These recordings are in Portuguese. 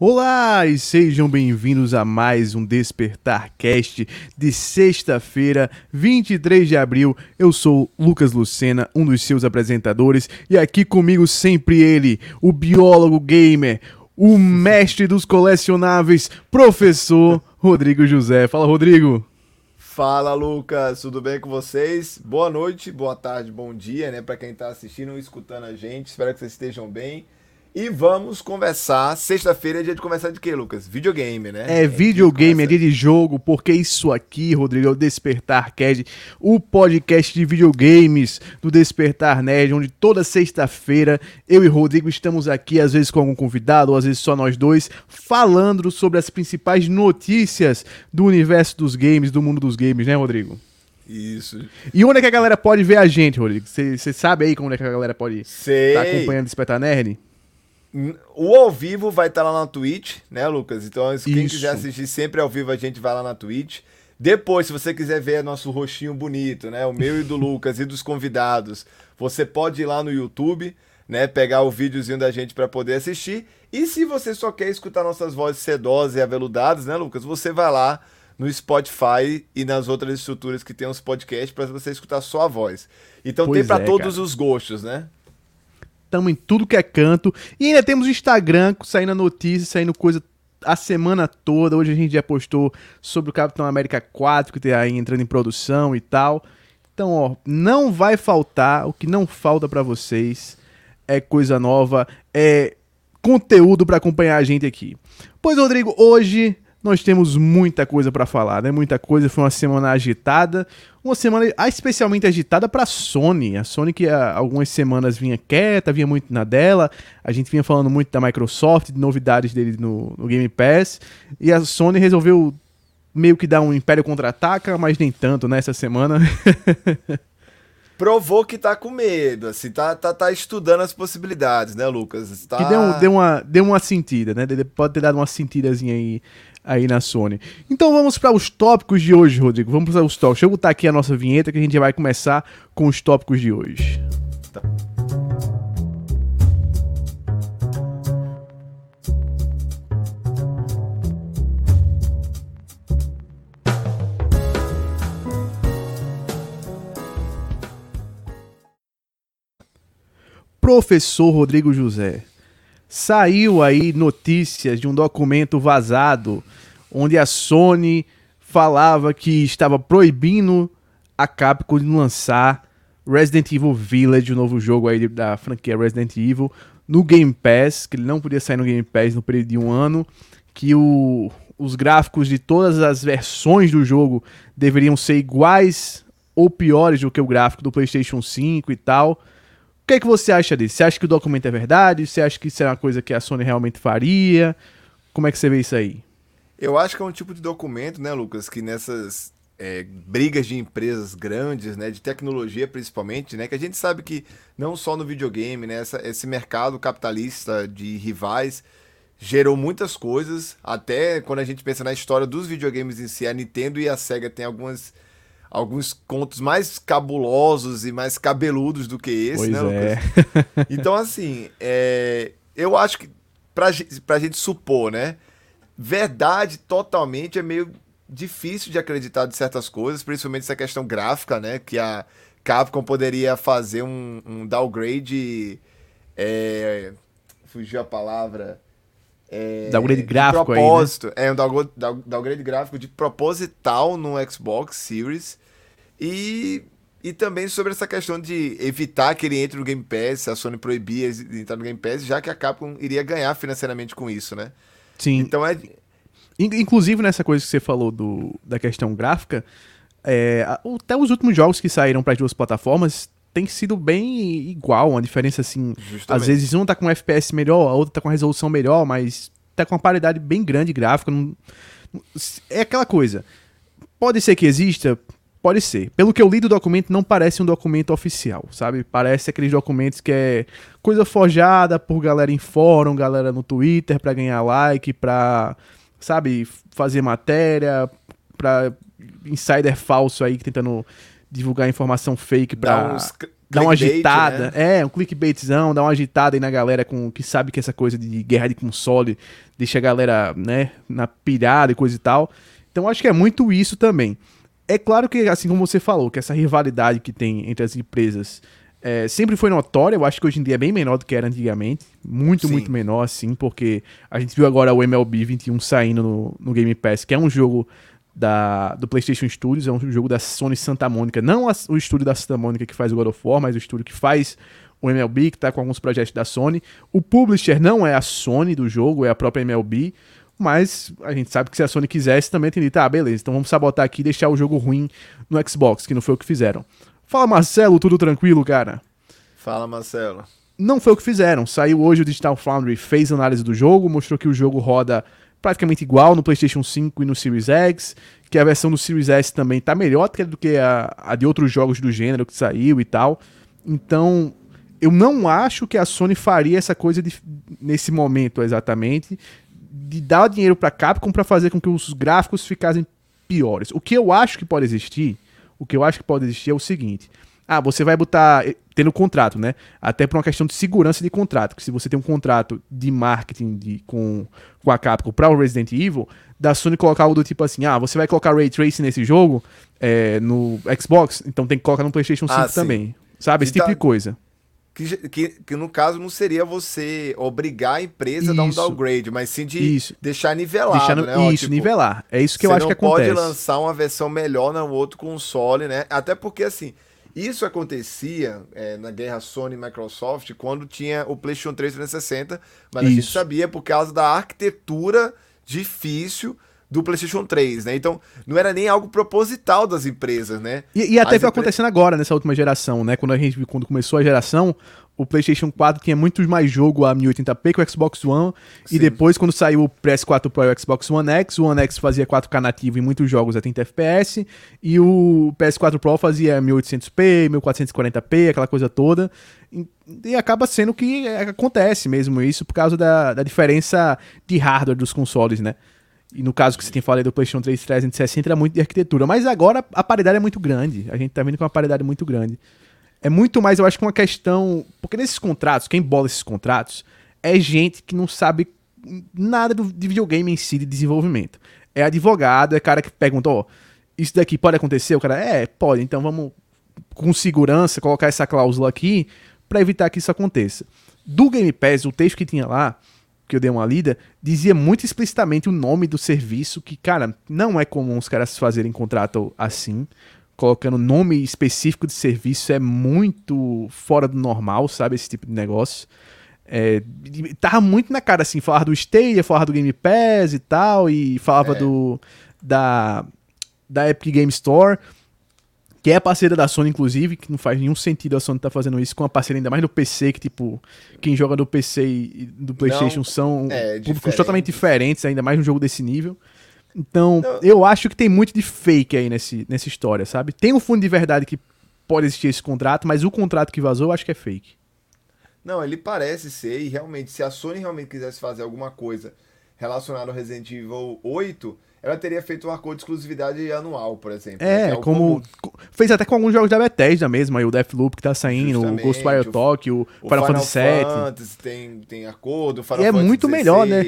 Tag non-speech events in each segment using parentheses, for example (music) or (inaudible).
Olá e sejam bem-vindos a mais um Despertar Cast de sexta-feira, 23 de abril. Eu sou Lucas Lucena, um dos seus apresentadores, e aqui comigo sempre ele, o biólogo gamer, o mestre dos colecionáveis, professor Rodrigo José. Fala, Rodrigo. Fala, Lucas, tudo bem com vocês? Boa noite, boa tarde, bom dia, né, para quem tá assistindo e escutando a gente. Espero que vocês estejam bem. E vamos conversar. Sexta-feira é dia de conversar de quê, Lucas? Videogame, né? É, é videogame, é dia de jogo, porque isso aqui, Rodrigo, é o Despertar Cast, o podcast de videogames do Despertar Nerd, onde toda sexta-feira eu e Rodrigo estamos aqui, às vezes com algum convidado, ou às vezes só nós dois, falando sobre as principais notícias do universo dos games, do mundo dos games, né, Rodrigo? Isso. E onde é que a galera pode ver a gente, Rodrigo? Você sabe aí como é que a galera pode estar tá acompanhando o Despertar Nerd? O ao vivo vai estar tá lá na Twitch, né, Lucas? Então, quem Isso. quiser assistir sempre ao vivo, a gente vai lá na Twitch. Depois, se você quiser ver nosso rostinho bonito, né? O meu e do (laughs) Lucas e dos convidados, você pode ir lá no YouTube, né? Pegar o videozinho da gente para poder assistir. E se você só quer escutar nossas vozes sedosas e aveludadas, né, Lucas? Você vai lá no Spotify e nas outras estruturas que tem os podcasts para você escutar só a voz. Então pois tem para é, todos cara. os gostos, né? Estamos em tudo que é canto. E ainda temos o Instagram, saindo notícia, saindo coisa a semana toda. Hoje a gente já postou sobre o Capitão América 4, que está aí entrando em produção e tal. Então, ó, não vai faltar. O que não falta para vocês é coisa nova, é conteúdo para acompanhar a gente aqui. Pois, Rodrigo, hoje nós temos muita coisa para falar, né? Muita coisa. Foi uma semana agitada, uma semana especialmente agitada para a Sony. A Sony que há algumas semanas vinha quieta, vinha muito na dela. A gente vinha falando muito da Microsoft, de novidades dele no, no Game Pass. E a Sony resolveu meio que dar um Império contra-ataca, mas nem tanto nessa né, semana. (laughs) provou que tá com medo, assim, tá, tá, tá estudando as possibilidades, né, Lucas? Tá... Que deu, deu, uma, deu uma sentida, né? Pode ter dado uma sentidazinha aí aí na Sony. Então vamos para os tópicos de hoje, Rodrigo. Vamos para os tópicos. Deixa eu botar aqui a nossa vinheta que a gente vai começar com os tópicos de hoje. Professor Rodrigo José, saiu aí notícias de um documento vazado onde a Sony falava que estava proibindo a Capcom de lançar Resident Evil Village, o novo jogo aí da franquia Resident Evil, no Game Pass, que ele não podia sair no Game Pass no período de um ano, que o, os gráficos de todas as versões do jogo deveriam ser iguais ou piores do que o gráfico do PlayStation 5 e tal. Que, é que você acha disso? Você acha que o documento é verdade? Você acha que isso é uma coisa que a Sony realmente faria? Como é que você vê isso aí? Eu acho que é um tipo de documento, né, Lucas, que nessas é, brigas de empresas grandes, né, de tecnologia principalmente, né, que a gente sabe que não só no videogame, né, essa, esse mercado capitalista de rivais gerou muitas coisas, até quando a gente pensa na história dos videogames em si, a Nintendo e a Sega têm algumas alguns contos mais cabulosos e mais cabeludos do que esse, pois né, é. Lucas? (laughs) Então, assim, é, eu acho que pra, pra gente supor, né, verdade totalmente é meio difícil de acreditar de certas coisas, principalmente essa questão gráfica, né? Que a Capcom poderia fazer um, um downgrade. É, fugiu a palavra. É, downgrade gráfico de propósito, aí, né? É, um downgrade, downgrade gráfico de proposital no Xbox Series. E, e também sobre essa questão de evitar que ele entre no Game Pass, a Sony proibia entrar no Game Pass, já que a Capcom iria ganhar financeiramente com isso, né? Sim. Então é. Inclusive nessa coisa que você falou do, da questão gráfica, é, até os últimos jogos que saíram para as duas plataformas tem sido bem igual, uma diferença assim. Justamente. Às vezes um tá com um FPS melhor, a outra tá com uma resolução melhor, mas tá com uma paridade bem grande gráfica. Não, é aquela coisa. Pode ser que exista, Pode ser. Pelo que eu li do documento, não parece um documento oficial, sabe? Parece aqueles documentos que é coisa forjada por galera em fórum, galera no Twitter pra ganhar like, pra, sabe, fazer matéria, pra insider falso aí tentando divulgar informação fake pra. Dar uns, dá uma agitada. Né? É, um clickbaitzão, dá uma agitada aí na galera com que sabe que essa coisa de guerra de console deixa a galera, né, na pilhada e coisa e tal. Então acho que é muito isso também. É claro que, assim como você falou, que essa rivalidade que tem entre as empresas é, sempre foi notória. Eu acho que hoje em dia é bem menor do que era antigamente. Muito, Sim. muito menor, assim, porque a gente viu agora o MLB 21 saindo no, no Game Pass, que é um jogo da, do PlayStation Studios, é um jogo da Sony Santa Mônica. Não a, o estúdio da Santa Mônica que faz o God of War, mas o estúdio que faz o MLB, que tá com alguns projetos da Sony. O publisher não é a Sony do jogo, é a própria MLB. Mas a gente sabe que se a Sony quisesse, também tem tá, beleza, então vamos sabotar aqui e deixar o jogo ruim no Xbox, que não foi o que fizeram. Fala Marcelo, tudo tranquilo, cara? Fala Marcelo. Não foi o que fizeram. Saiu hoje o Digital Foundry, fez análise do jogo, mostrou que o jogo roda praticamente igual no PlayStation 5 e no Series X, que a versão do Series S também tá melhor do que a, a de outros jogos do gênero que saiu e tal. Então, eu não acho que a Sony faria essa coisa de, nesse momento exatamente de dar dinheiro para Capcom para fazer com que os gráficos ficassem piores. O que eu acho que pode existir, o que eu acho que pode existir é o seguinte: ah, você vai botar eh, tendo contrato, né? Até por uma questão de segurança de contrato, que se você tem um contrato de marketing de, com, com a Capcom para o Resident Evil, da Sony colocar algo do tipo assim, ah, você vai colocar Ray Tracing nesse jogo é, no Xbox, então tem que colocar no PlayStation 5 ah, também. Sabe? Esse tipo de coisa. Que, que, que, no caso não seria você obrigar a empresa isso, a dar um downgrade, mas sim de isso. deixar nivelado, deixar no, né? Isso, tipo, nivelar. É isso que eu acho que acontece. Você pode lançar uma versão melhor no outro console, né? Até porque, assim, isso acontecia é, na guerra Sony e Microsoft quando tinha o PlayStation 3 360, mas isso. a gente sabia por causa da arquitetura difícil do PlayStation 3, né? Então, não era nem algo proposital das empresas, né? E, e até foi acontecendo agora, nessa última geração, né? Quando a gente quando começou a geração, o PlayStation 4 tinha muito mais jogo a 1080p que o Xbox One. Sim. E depois, quando saiu o PS4 Pro e o Xbox One X, o One X fazia 4K nativo em muitos jogos a 30 FPS. E o PS4 Pro fazia 1800p, 1440p, aquela coisa toda. E, e acaba sendo que acontece mesmo isso por causa da, da diferença de hardware dos consoles, né? E no caso que você tem falado do PlayStation 3 360 era muito de arquitetura. Mas agora a paridade é muito grande. A gente tá vendo com uma paridade muito grande. É muito mais, eu acho que uma questão. Porque nesses contratos, quem bola esses contratos é gente que não sabe nada do, de videogame em si, de desenvolvimento. É advogado, é cara que pergunta, ó, oh, isso daqui pode acontecer? O cara, é, pode, então vamos com segurança colocar essa cláusula aqui para evitar que isso aconteça. Do Game Pass, o texto que tinha lá, que eu dei uma lida, dizia muito explicitamente o nome do serviço, que, cara, não é comum os caras fazerem contrato assim, colocando nome específico de serviço, é muito fora do normal, sabe, esse tipo de negócio. É, tava muito na cara, assim, falar do Stadia, falar do Game Pass e tal, e falava é. do da, da Epic Game Store, que é parceira da Sony, inclusive, que não faz nenhum sentido a Sony estar tá fazendo isso com uma parceira ainda mais do PC, que, tipo, quem joga do PC e do PlayStation não, são é, públicos totalmente diferentes, ainda mais um jogo desse nível. Então, não. eu acho que tem muito de fake aí nesse, nessa história, sabe? Tem um fundo de verdade que pode existir esse contrato, mas o contrato que vazou eu acho que é fake. Não, ele parece ser, e realmente, se a Sony realmente quisesse fazer alguma coisa relacionada ao Resident Evil 8, ela teria feito um acordo de exclusividade anual, por exemplo. É, né? é como. Fez até com alguns jogos da Bethesda mesmo, aí o Deathloop que tá saindo, Justamente, o Ghostwire Tokyo, o, o Final, Final Fantasy VII. Fantasy tem, tem acordo, o Final e é muito 16. melhor, né?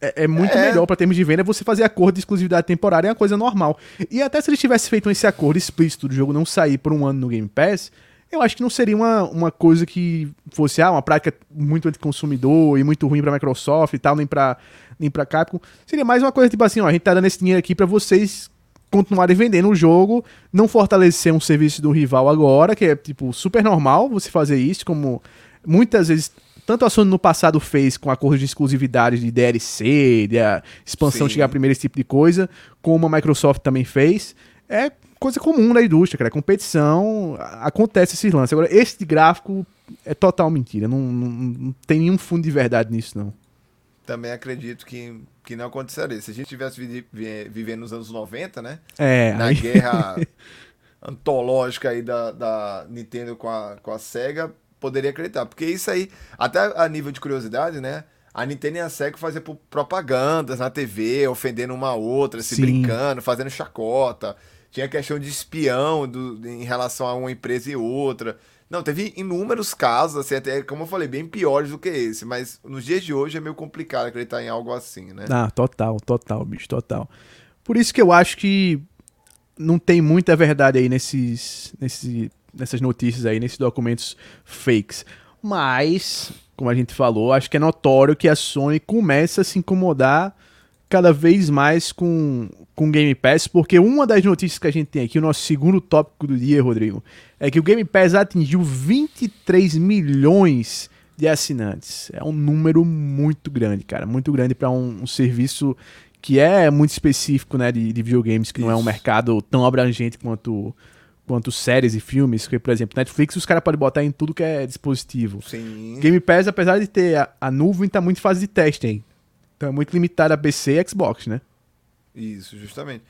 É, é muito é. melhor para termos de venda você fazer acordo de exclusividade temporária, é uma coisa normal. E até se eles tivessem feito esse acordo explícito do jogo não sair por um ano no Game Pass, eu acho que não seria uma, uma coisa que fosse ah, uma prática muito anticonsumidor e muito ruim para Microsoft e tal, nem para nem pra Capcom. Seria mais uma coisa tipo assim, ó, a gente tá dando esse dinheiro aqui para vocês continuarem vendendo o jogo, não fortalecer um serviço do rival agora, que é tipo super normal você fazer isso, como muitas vezes tanto a Sony no passado fez com acordos de exclusividade de DLC, de a expansão Sim. chegar primeiro, esse tipo de coisa, como a Microsoft também fez. É coisa comum na indústria, cara. É competição, acontece esse lance. Agora, esse gráfico é total mentira. Não, não, não, tem nenhum fundo de verdade nisso, não. Também acredito que, que não aconteceria. Se a gente tivesse vi, vi, vivendo nos anos 90, né? É. Na aí... guerra (laughs) antológica aí da, da Nintendo com a, com a SEGA, poderia acreditar. Porque isso aí, até a nível de curiosidade, né? A Nintendo e a Sega faziam propagandas na TV, ofendendo uma outra, se Sim. brincando, fazendo chacota. Tinha questão de espião do, em relação a uma empresa e outra. Não, teve inúmeros casos, assim, até, como eu falei, bem piores do que esse, mas nos dias de hoje é meio complicado acreditar em algo assim, né? Ah, total, total, bicho, total. Por isso que eu acho que não tem muita verdade aí nesses, nesses, nessas notícias aí, nesses documentos fakes. Mas, como a gente falou, acho que é notório que a Sony começa a se incomodar cada vez mais com, com Game Pass, porque uma das notícias que a gente tem aqui, o nosso segundo tópico do dia, Rodrigo, é que o Game Pass atingiu 23 milhões de assinantes. É um número muito grande, cara, muito grande para um, um, serviço que é muito específico, né, de, de videogames, que Isso. não é um mercado tão abrangente quanto quanto séries e filmes, que, por exemplo, Netflix os caras podem botar em tudo que é dispositivo. Sim. Game Pass, apesar de ter a, a nuvem, tá muito em fase de teste hein? Então é muito limitado a PC e Xbox, né? Isso, justamente.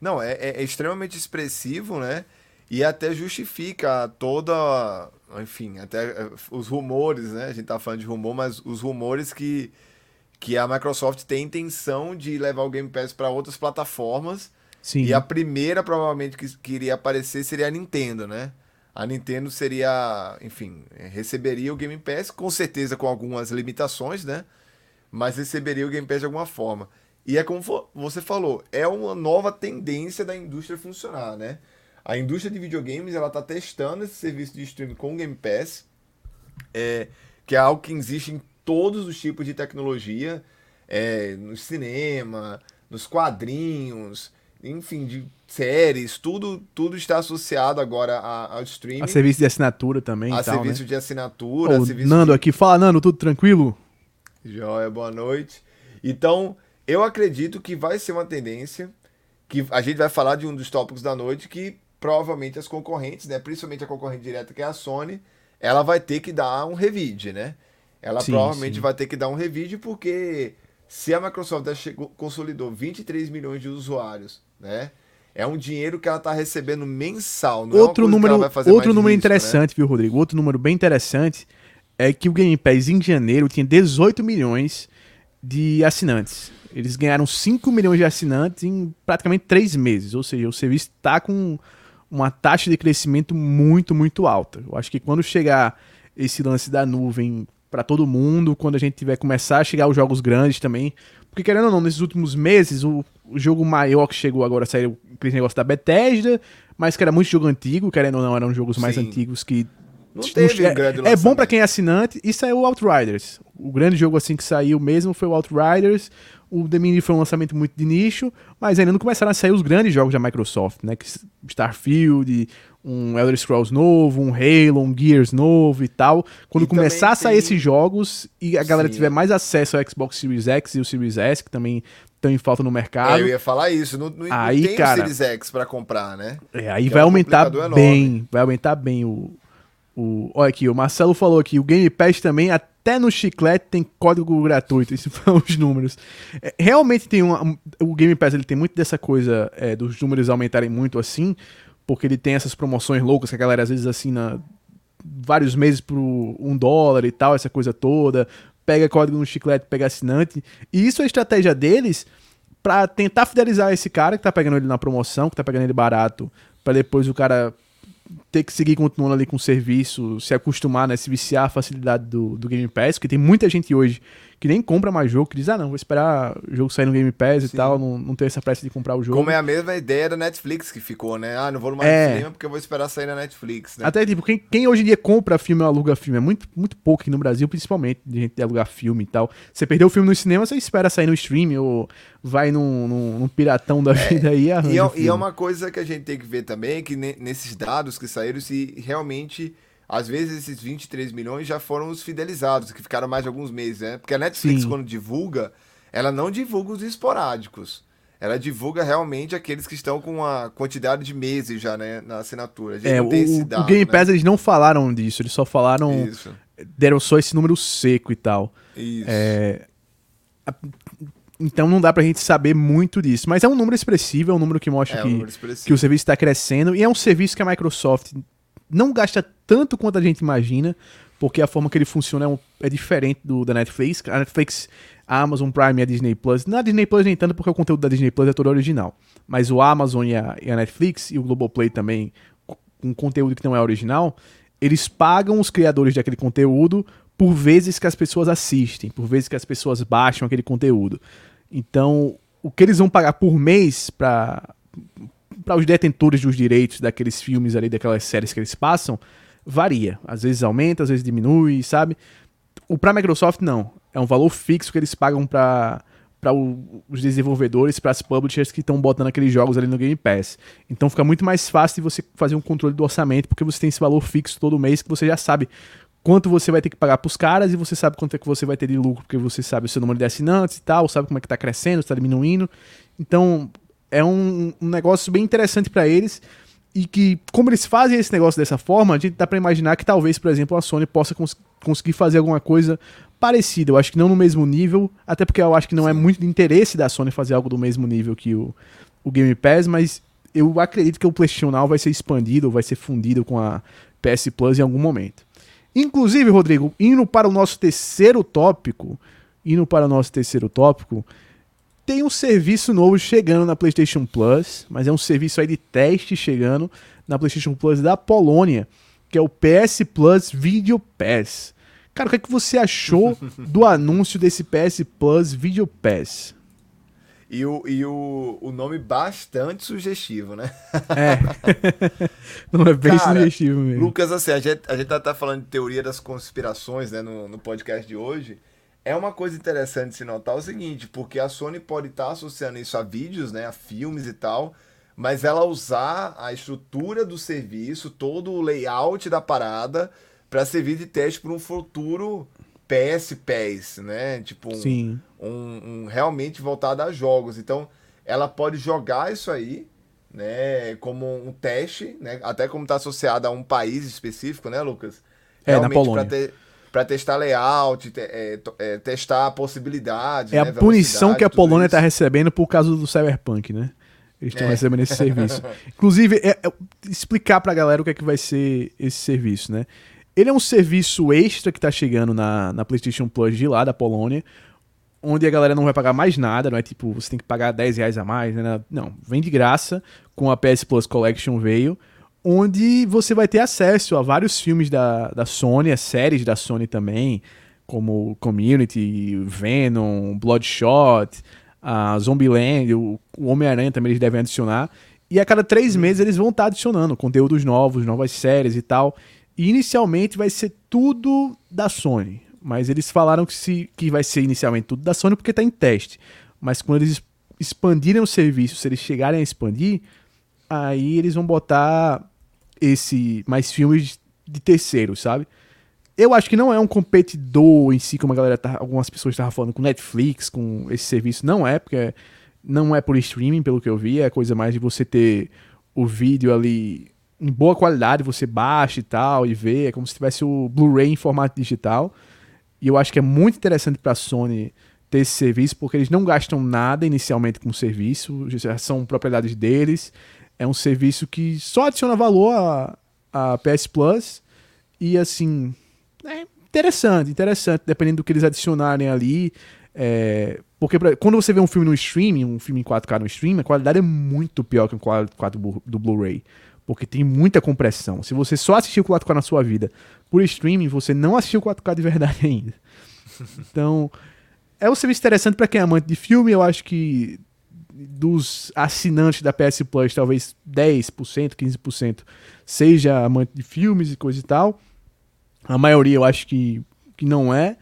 Não, é, é, é extremamente expressivo, né? E até justifica toda. Enfim, até é, os rumores, né? A gente tá falando de rumor, mas os rumores que, que a Microsoft tem intenção de levar o Game Pass para outras plataformas. Sim. E a primeira, provavelmente, que, que iria aparecer seria a Nintendo, né? A Nintendo seria, enfim, receberia o Game Pass, com certeza com algumas limitações, né? mas receberia o Game Pass de alguma forma. E é como você falou, é uma nova tendência da indústria funcionar, né? A indústria de videogames ela está testando esse serviço de streaming com o Game Pass, é, que é algo que existe em todos os tipos de tecnologia, é, no cinema, nos quadrinhos, enfim, de séries, tudo, tudo está associado agora ao streaming. A serviço de assinatura também. A tal, serviço né? de assinatura. Ô, serviço Nando de... aqui, fala Nando, tudo tranquilo? Joia, boa noite. Então, eu acredito que vai ser uma tendência que a gente vai falar de um dos tópicos da noite que provavelmente as concorrentes, né, principalmente a concorrente direta que é a Sony, ela vai ter que dar um revide, né? Ela sim, provavelmente sim. vai ter que dar um revide porque se a Microsoft já chegou, consolidou 23 milhões de usuários, né? É um dinheiro que ela está recebendo mensal. Não outro é número, outro número risco, interessante, né? viu, Rodrigo? Outro número bem interessante é que o Game Pass em janeiro tinha 18 milhões de assinantes. Eles ganharam 5 milhões de assinantes em praticamente 3 meses. Ou seja, o serviço está com uma taxa de crescimento muito, muito alta. Eu acho que quando chegar esse lance da nuvem para todo mundo, quando a gente tiver começar a chegar os jogos grandes também, porque querendo ou não, nesses últimos meses, o, o jogo maior que chegou agora saiu aquele negócio da Bethesda, mas que era muito jogo antigo, querendo ou não, eram jogos mais Sim. antigos que não teve é, grande é bom para quem é assinante e saiu o Outriders. O grande jogo assim que saiu mesmo foi o Outriders. O The Mini foi um lançamento muito de nicho, mas ainda não começaram a sair os grandes jogos da Microsoft, né? Starfield, um Elder Scrolls novo, um Halo, um Gears novo e tal. Quando e começar a sair tem... esses jogos e a galera Sim. tiver mais acesso ao Xbox Series X e o Series S, que também estão em falta no mercado. É, eu ia falar isso, não, não, aí, não tem cara, o Series X para comprar, né? É, aí que vai é um aumentar bem, vai aumentar bem o, o, olha aqui, o Marcelo falou aqui, o Game Pass também, até no chiclete tem código gratuito, (laughs) esses foram os números. É, realmente tem um, o Game Pass ele tem muito dessa coisa é, dos números aumentarem muito assim, porque ele tem essas promoções loucas que a galera às vezes assina vários meses por um dólar e tal, essa coisa toda, pega código no chiclete, pega assinante, e isso é a estratégia deles para tentar fidelizar esse cara que tá pegando ele na promoção, que tá pegando ele barato, para depois o cara ter que seguir continuando ali com o serviço, se acostumar, né, se viciar a facilidade do, do Game Pass, porque tem muita gente hoje que nem compra mais jogo, que diz, ah não, vou esperar o jogo sair no Game Pass Sim. e tal, não, não ter essa pressa de comprar o jogo. Como é a mesma ideia da Netflix que ficou, né? Ah, não vou mais é. no cinema porque eu vou esperar sair na Netflix, né? Até, tipo, quem, quem hoje em dia compra filme ou aluga filme, é muito, muito pouco aqui no Brasil, principalmente, de gente alugar filme e tal. Você perdeu o filme no cinema, você espera sair no stream ou vai num, num, num piratão da é, vida aí e arranja e é, e é uma coisa que a gente tem que ver também, que nesses dados que saíram, se realmente às vezes esses 23 milhões já foram os fidelizados, que ficaram mais de alguns meses, né? Porque a Netflix, Sim. quando divulga, ela não divulga os esporádicos. Ela divulga realmente aqueles que estão com a quantidade de meses já né, na assinatura. é, o, dado, o, Game né? Pass eles não falaram disso, eles só falaram. Isso. Deram só esse número seco e tal. Isso. É, então não dá pra gente saber muito disso. Mas é um número expressivo, é um número que mostra é que, um que o serviço está crescendo. E é um serviço que a Microsoft não gasta tanto quanto a gente imagina, porque a forma que ele funciona é, um, é diferente do da Netflix. A Netflix, a Amazon Prime e a Disney Plus. Na Disney Plus nem tanto, porque o conteúdo da Disney Plus é todo original. Mas o Amazon e a, e a Netflix, e o Globoplay também, com conteúdo que não é original, eles pagam os criadores daquele conteúdo por vezes que as pessoas assistem, por vezes que as pessoas baixam aquele conteúdo. Então, o que eles vão pagar por mês para para os detentores dos direitos daqueles filmes ali, daquelas séries que eles passam, varia. Às vezes aumenta, às vezes diminui, sabe? O para Microsoft não, é um valor fixo que eles pagam para para os desenvolvedores, para as publishers que estão botando aqueles jogos ali no Game Pass. Então fica muito mais fácil de você fazer um controle do orçamento, porque você tem esse valor fixo todo mês que você já sabe quanto você vai ter que pagar para os caras e você sabe quanto é que você vai ter de lucro, porque você sabe o seu número de assinantes e tal, sabe como é que está crescendo, está diminuindo. Então é um, um negócio bem interessante para eles e que, como eles fazem esse negócio dessa forma, a gente dá para imaginar que talvez, por exemplo, a Sony possa cons conseguir fazer alguma coisa parecida. Eu acho que não no mesmo nível, até porque eu acho que não é Sim. é muito de interesse da Sony fazer algo do mesmo nível que o, o Game Pass, mas eu acredito que o PlayStation Now vai ser expandido, vai ser fundido com a PS Plus em algum momento. Inclusive, Rodrigo, indo para o nosso terceiro tópico, indo para o nosso terceiro tópico, tem um serviço novo chegando na PlayStation Plus, mas é um serviço aí de teste chegando na PlayStation Plus da Polônia, que é o PS Plus Video Pass. Cara, o que, é que você achou (laughs) do anúncio desse PS Plus Video Pass? E o, e o, o nome bastante sugestivo, né? É. (laughs) Não é bem Cara, sugestivo mesmo. Lucas, assim, a gente, a gente tá, tá falando de teoria das conspirações, né, no, no podcast de hoje. É uma coisa interessante se notar o seguinte, porque a Sony pode estar tá associando isso a vídeos, né, a filmes e tal, mas ela usar a estrutura do serviço, todo o layout da parada para servir de teste para um futuro PS PES, né? Tipo, um. Um, um, realmente voltado a jogos. Então, ela pode jogar isso aí, né? Como um teste, né? Até como está associado a um país específico, né, Lucas? É, na Polônia. Te, para testar layout, te, é, é, testar possibilidades. É né, a punição que a Polônia está recebendo por causa do Cyberpunk, né? Eles estão é. recebendo esse serviço. (laughs) Inclusive, é, é, explicar pra galera o que é que vai ser esse serviço, né? Ele é um serviço extra que tá chegando na, na PlayStation Plus de lá, da Polônia, onde a galera não vai pagar mais nada, não é tipo, você tem que pagar 10 reais a mais, né? Não, vem de graça, com a PS Plus Collection veio, onde você vai ter acesso a vários filmes da, da Sony, as séries da Sony também, como Community, Venom, Bloodshot, a Zombieland, o, o Homem-Aranha também eles devem adicionar. E a cada três meses eles vão estar adicionando conteúdos novos, novas séries e tal. E inicialmente vai ser tudo da Sony. Mas eles falaram que, se, que vai ser inicialmente tudo da Sony porque está em teste. Mas quando eles expandirem o serviço, se eles chegarem a expandir, aí eles vão botar esse mais filmes de terceiros, sabe? Eu acho que não é um competidor em si, como a galera tá, algumas pessoas estavam falando com Netflix, com esse serviço. Não é, porque não é por streaming, pelo que eu vi, é coisa mais de você ter o vídeo ali em boa qualidade, você baixa e tal, e vê, é como se tivesse o Blu-ray em formato digital. E eu acho que é muito interessante para a Sony ter esse serviço, porque eles não gastam nada inicialmente com o serviço, já são propriedades deles. É um serviço que só adiciona valor a, a PS Plus. E assim, é interessante, interessante, dependendo do que eles adicionarem ali. É, porque pra, quando você vê um filme no streaming, um filme em 4K no streaming, a qualidade é muito pior que o 4K do Blu-ray porque tem muita compressão. Se você só assistiu 4K na sua vida por streaming, você não assistiu 4K de verdade ainda. (laughs) Então, é um serviço interessante para quem é amante de filme. Eu acho que dos assinantes da PS Plus, talvez 10%, 15% seja amante de filmes e coisa e tal. A maioria eu acho que, que não é.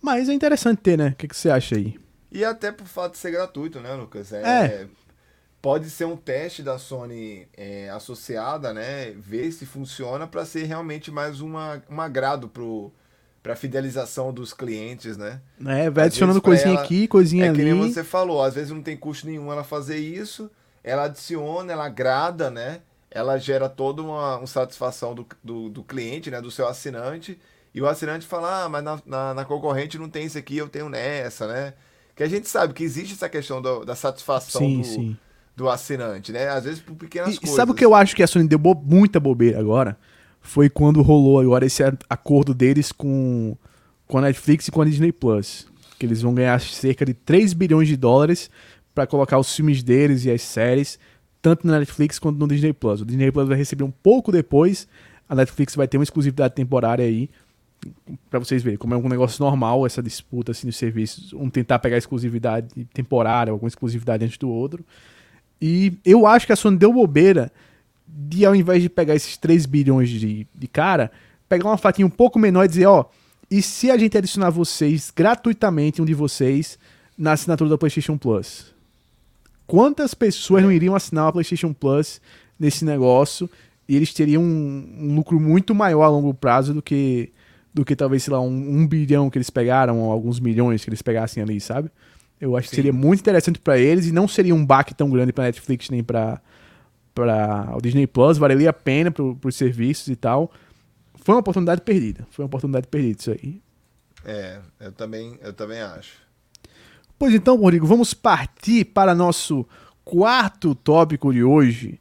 Mas é interessante ter, né? O que, que você acha aí? E até por fato de ser gratuito, né, Lucas? É, é pode ser um teste da Sony é, associada, né? Ver se funciona para ser realmente mais uma, um agrado pro para fidelização dos clientes, né? É, vai às adicionando coisinha ela, aqui, coisinha é ali. É que nem você falou, às vezes não tem custo nenhum ela fazer isso, ela adiciona, ela agrada, né? Ela gera toda uma, uma satisfação do, do, do, cliente, né? Do seu assinante. E o assinante fala, ah, mas na, na, na, concorrente não tem isso aqui, eu tenho nessa, né? Que a gente sabe que existe essa questão do, da satisfação sim, do, sim do assinante, né? Às vezes por pequenas e, coisas. Sabe o que eu acho que a Sony deu bo muita bobeira agora? Foi quando rolou agora esse acordo deles com, com a Netflix e com a Disney Plus. Que eles vão ganhar cerca de 3 bilhões de dólares para colocar os filmes deles e as séries, tanto na Netflix quanto no Disney Plus. O Disney Plus vai receber um pouco depois, a Netflix vai ter uma exclusividade temporária aí para vocês verem como é um negócio normal essa disputa assim dos serviços, um tentar pegar exclusividade temporária, alguma exclusividade antes do outro. E eu acho que a Sony deu bobeira de ao invés de pegar esses 3 bilhões de, de cara, pegar uma fatinha um pouco menor e dizer, ó, e se a gente adicionar vocês gratuitamente, um de vocês, na assinatura da PlayStation Plus? Quantas pessoas não iriam assinar a PlayStation Plus nesse negócio e eles teriam um, um lucro muito maior a longo prazo do que do que talvez, sei lá, um, um, bilhão que eles pegaram, ou alguns milhões que eles pegassem ali, sabe? Eu acho Sim. que seria muito interessante para eles e não seria um baque tão grande pra Netflix nem pra, pra o Disney Plus, valeria a pena pro, pros serviços e tal. Foi uma oportunidade perdida. Foi uma oportunidade perdida isso aí. É, eu também, eu também acho. Pois então, Rodrigo, vamos partir para nosso quarto tópico de hoje,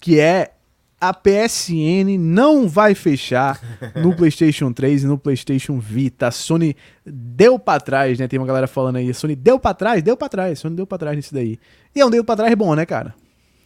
que é a PSN não vai fechar no (laughs) PlayStation 3 e no PlayStation Vita. A Sony deu para trás, né? Tem uma galera falando aí, a Sony deu para trás, deu para trás, a Sony deu para trás nisso daí. E é um deu para trás bom, né, cara?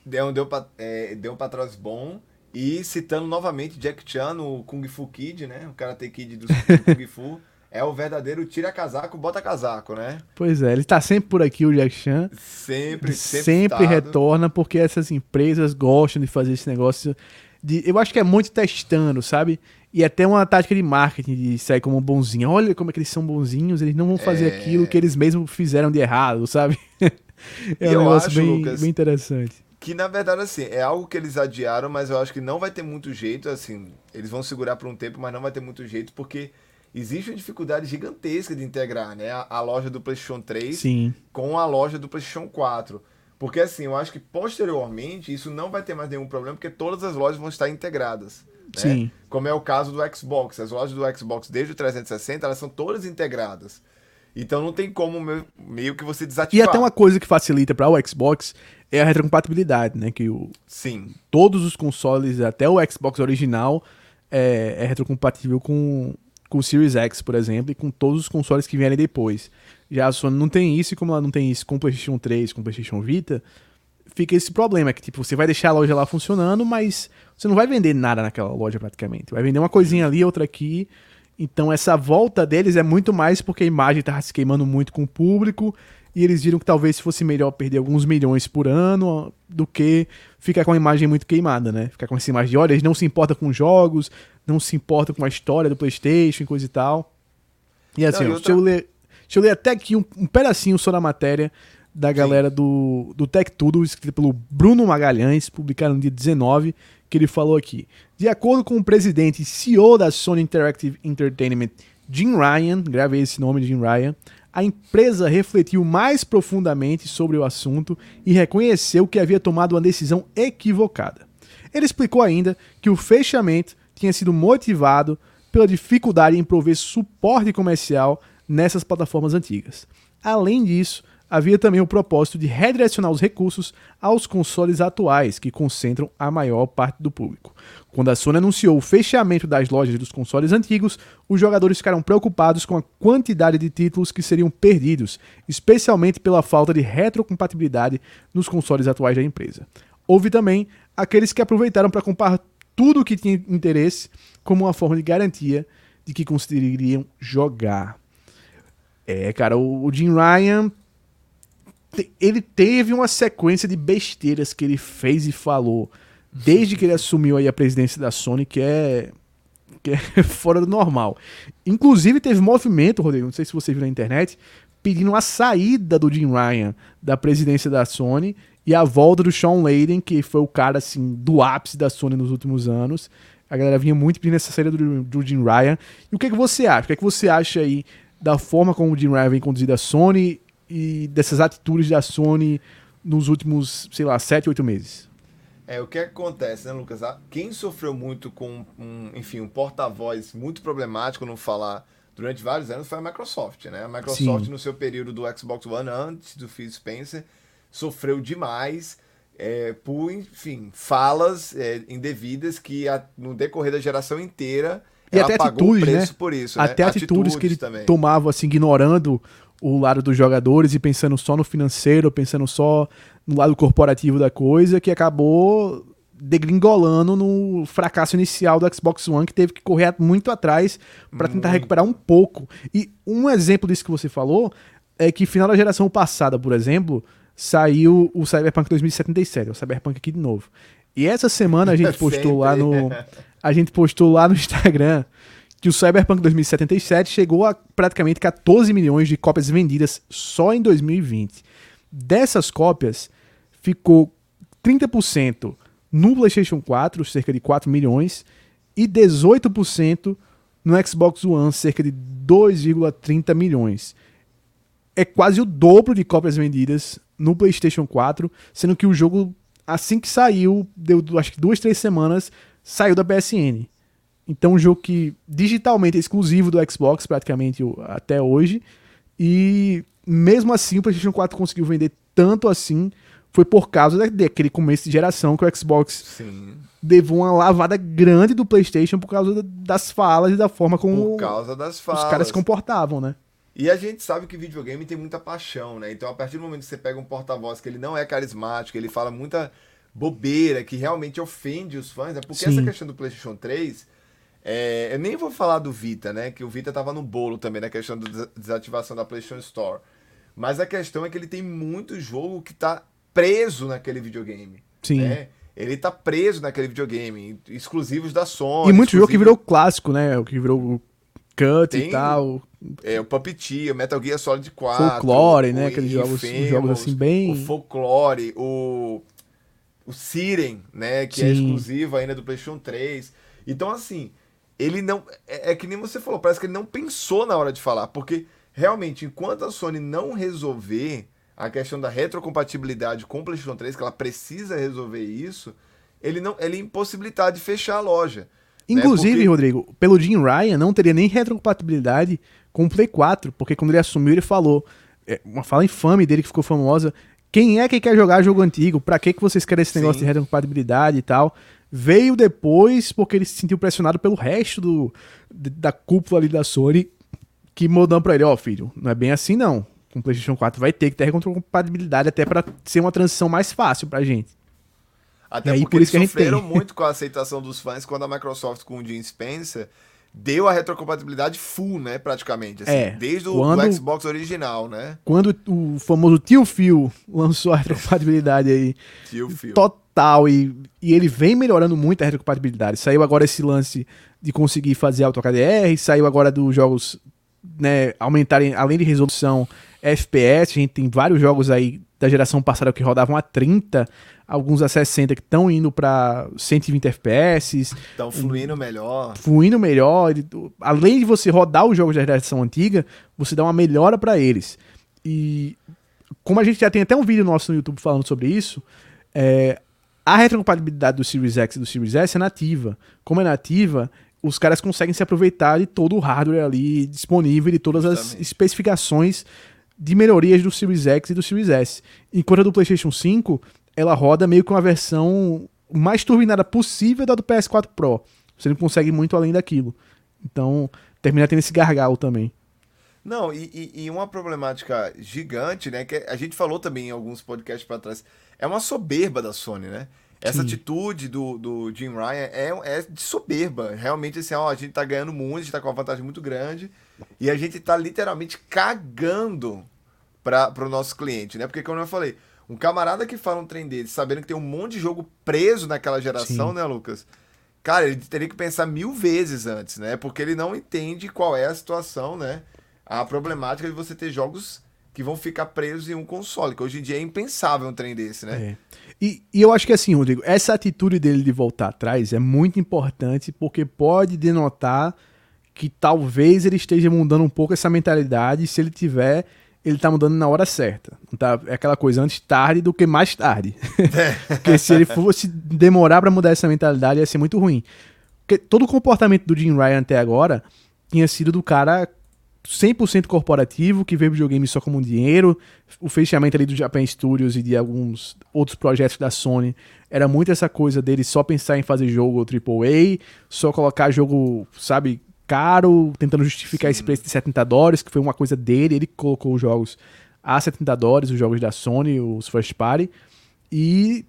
Deu, deu, pra, é, deu pra trás bom. E citando novamente Jack Chan no Kung Fu Kid, né? O Karate Kid do Kung Fu. (laughs) é o verdadeiro tira casaco, bota casaco, né? Pois é, ele tá sempre por aqui, o Jack Chan. Sempre, sempre. Sempre retorna, porque essas empresas gostam de fazer esse negócio. De, eu acho que é muito testando, sabe? E até uma tática de marketing de sair como bonzinho. Olha como é que eles são bonzinhos, eles não vão fazer é... aquilo que eles mesmos fizeram de errado, sabe? (laughs) é um negócio acho, bem, Lucas, bem interessante. Que na verdade, assim, é algo que eles adiaram, mas eu acho que não vai ter muito jeito, assim. Eles vão segurar por um tempo, mas não vai ter muito jeito, porque existe uma dificuldade gigantesca de integrar né, a, a loja do PlayStation 3 Sim. com a loja do PlayStation 4. Porque assim, eu acho que posteriormente isso não vai ter mais nenhum problema, porque todas as lojas vão estar integradas. Né? Sim. Como é o caso do Xbox. As lojas do Xbox desde o 360, elas são todas integradas. Então não tem como meio que você desativar. E até uma coisa que facilita para o Xbox é a retrocompatibilidade, né? Que o, Sim. Todos os consoles, até o Xbox original, é, é retrocompatível com com o Series X, por exemplo, e com todos os consoles que vierem depois. Já a Sony não tem isso, e como ela não tem isso com o PlayStation 3, com o PlayStation Vita, fica esse problema, que tipo, você vai deixar a loja lá funcionando, mas você não vai vender nada naquela loja praticamente. Vai vender uma coisinha ali, outra aqui. Então essa volta deles é muito mais porque a imagem estava se queimando muito com o público e eles viram que talvez fosse melhor perder alguns milhões por ano do que ficar com a imagem muito queimada, né? Ficar com essa imagem de, olha, eles não se importam com jogos, não se importam com a história do PlayStation e coisa e tal. E assim, não, ó, outra... deixa, eu ler, deixa eu ler até aqui um, um pedacinho sobre a matéria da galera do, do Tech Tudo, escrita pelo Bruno Magalhães, publicado no dia 19, que ele falou aqui. De acordo com o presidente e CEO da Sony Interactive Entertainment, Jim Ryan, gravei esse nome, Jim Ryan, a empresa refletiu mais profundamente sobre o assunto e reconheceu que havia tomado uma decisão equivocada. Ele explicou ainda que o fechamento tinha sido motivado pela dificuldade em prover suporte comercial nessas plataformas antigas. Além disso, havia também o propósito de redirecionar os recursos aos consoles atuais, que concentram a maior parte do público. Quando a Sony anunciou o fechamento das lojas dos consoles antigos, os jogadores ficaram preocupados com a quantidade de títulos que seriam perdidos, especialmente pela falta de retrocompatibilidade nos consoles atuais da empresa. Houve também aqueles que aproveitaram para comprar tudo o que tinha interesse como uma forma de garantia de que conseguiriam jogar. É, cara, o Jim Ryan ele teve uma sequência de besteiras que ele fez e falou desde que ele assumiu aí a presidência da Sony, que é, que é (laughs) fora do normal. Inclusive teve movimento, Rodrigo, não sei se você viu na internet, pedindo a saída do Jim Ryan da presidência da Sony e a volta do Sean Layden, que foi o cara assim do ápice da Sony nos últimos anos. A galera vinha muito pedindo essa saída do, do Jim Ryan. E o que, é que você acha? O que, é que você acha aí da forma como o Jim Ryan vem conduzido a Sony e dessas atitudes da Sony nos últimos, sei lá, 7, 8 meses? É, o que acontece, né, Lucas? Quem sofreu muito com, um, enfim, um porta-voz muito problemático no falar durante vários anos foi a Microsoft, né? A Microsoft, Sim. no seu período do Xbox One, antes do Phil Spencer, sofreu demais é, por, enfim, falas é, indevidas que a, no decorrer da geração inteira e até atitudes, né? por isso, Até né? atitudes, atitudes que ele também. tomava, assim, ignorando o lado dos jogadores e pensando só no financeiro, pensando só no lado corporativo da coisa, que acabou degringolando no fracasso inicial do Xbox One, que teve que correr muito atrás para tentar recuperar um pouco. E um exemplo disso que você falou é que final da geração passada, por exemplo, saiu o Cyberpunk 2077, o Cyberpunk aqui de novo. E essa semana a (laughs) gente postou lá no a gente postou lá no Instagram que o Cyberpunk 2077 chegou a praticamente 14 milhões de cópias vendidas só em 2020. Dessas cópias, ficou 30% no PlayStation 4, cerca de 4 milhões, e 18% no Xbox One, cerca de 2,30 milhões. É quase o dobro de cópias vendidas no PlayStation 4, sendo que o jogo, assim que saiu, deu acho que duas, três semanas, saiu da PSN. Então, um jogo que digitalmente é exclusivo do Xbox, praticamente até hoje. E mesmo assim, o PlayStation 4 conseguiu vender tanto assim. Foi por causa daquele começo de geração que o Xbox Sim. levou uma lavada grande do PlayStation por causa das falas e da forma como os caras se comportavam, né? E a gente sabe que videogame tem muita paixão, né? Então, a partir do momento que você pega um porta-voz que ele não é carismático, ele fala muita bobeira, que realmente ofende os fãs, é porque Sim. essa questão do PlayStation 3 é, eu nem vou falar do Vita, né? Que o Vita tava no bolo também na questão da desativação da PlayStation Store. Mas a questão é que ele tem muito jogo que tá preso naquele videogame. Sim. Né? Ele tá preso naquele videogame, exclusivos da Sony. E muito jogo que virou clássico, né? O que virou Cut tem, e tal. É, o Puppeteer, Metal Gear Solid 4. Folklore, né? Aqueles jogos, jogos assim bem... O Folklore, o... O Siren, né? Que é Sim. é exclusivo ainda do PlayStation 3. Então, assim, ele não. É, é, que nem você falou, parece que ele não pensou na hora de falar, porque realmente, enquanto a Sony não resolver a questão da retrocompatibilidade com o PlayStation 3, que ela precisa resolver isso, ele não ele é impossibilitado de fechar a loja. Né? Inclusive, porque... Rodrigo, pelo Jim Ryan, não teria nem retrocompatibilidade com o Play 4, porque quando ele assumiu, ele falou, é, uma fala infame dele que ficou famosa. Quem é que quer jogar jogo antigo? Pra que, que vocês querem esse negócio Sim. de retrocompatibilidade e tal? Veio depois porque ele se sentiu pressionado pelo resto do, da cúpula ali da Sony, que mandou pra ele, ó, oh, filho, não é bem assim não. Com o PlayStation 4 vai ter que ter compatibilidade até para ser uma transição mais fácil pra gente. Até aí, porque por eles sofreram muito com a aceitação dos fãs quando a Microsoft com o Jim Spencer deu a retrocompatibilidade full, né, praticamente, assim, é, desde o quando, Xbox original, né? Quando o famoso tio Phil lançou a retrocompatibilidade aí, tio Phil. total, e, e ele vem melhorando muito a retrocompatibilidade. Saiu agora esse lance de conseguir fazer auto HDR, saiu agora dos jogos, né, aumentarem, além de resolução, FPS, a gente tem vários jogos aí da geração passada que rodavam a 30, alguns a 60 que estão indo para 120 FPS. Estão fluindo melhor. Fluindo melhor. Além de você rodar os jogos da geração antiga, você dá uma melhora para eles. E como a gente já tem até um vídeo nosso no YouTube falando sobre isso, é, a retrocompatibilidade do Series X e do Series S é nativa. Como é nativa, os caras conseguem se aproveitar de todo o hardware ali disponível, de todas Justamente. as especificações de melhorias do Series X e do Series S. Enquanto a do PlayStation 5 ela roda meio que uma versão mais turbinada possível da do PS4 Pro. Você não consegue muito além daquilo. Então, termina tendo esse gargalo também. Não, e, e, e, uma problemática gigante, né? Que a gente falou também em alguns podcasts para trás. É uma soberba da Sony, né? Essa Sim. atitude do, do Jim Ryan é, é de soberba. Realmente, assim, ó, a gente tá ganhando muito, a gente tá com uma vantagem muito grande. E a gente tá literalmente cagando para o nosso cliente, né? Porque, como eu falei, um camarada que fala um trem dele, sabendo que tem um monte de jogo preso naquela geração, Sim. né, Lucas? Cara, ele teria que pensar mil vezes antes, né? Porque ele não entende qual é a situação, né? A problemática de você ter jogos que vão ficar presos em um console, que hoje em dia é impensável um trem desse, né? É. E, e, eu acho que assim, Rodrigo, essa atitude dele de voltar atrás é muito importante porque pode denotar que talvez ele esteja mudando um pouco essa mentalidade se ele tiver ele tá mudando na hora certa. Tá, é aquela coisa antes tarde do que mais tarde. É. (laughs) Porque se ele fosse demorar para mudar essa mentalidade, ia ser muito ruim. Porque todo o comportamento do Jim Ryan até agora tinha sido do cara 100% corporativo, que vê videogame só como dinheiro. O fechamento ali do Japan Studios e de alguns outros projetos da Sony era muito essa coisa dele só pensar em fazer jogo AAA, só colocar jogo, sabe, caro, tentando justificar Sim. esse preço de 70 dólares, que foi uma coisa dele, ele colocou os jogos a 70 dólares, os jogos da Sony, os first party, e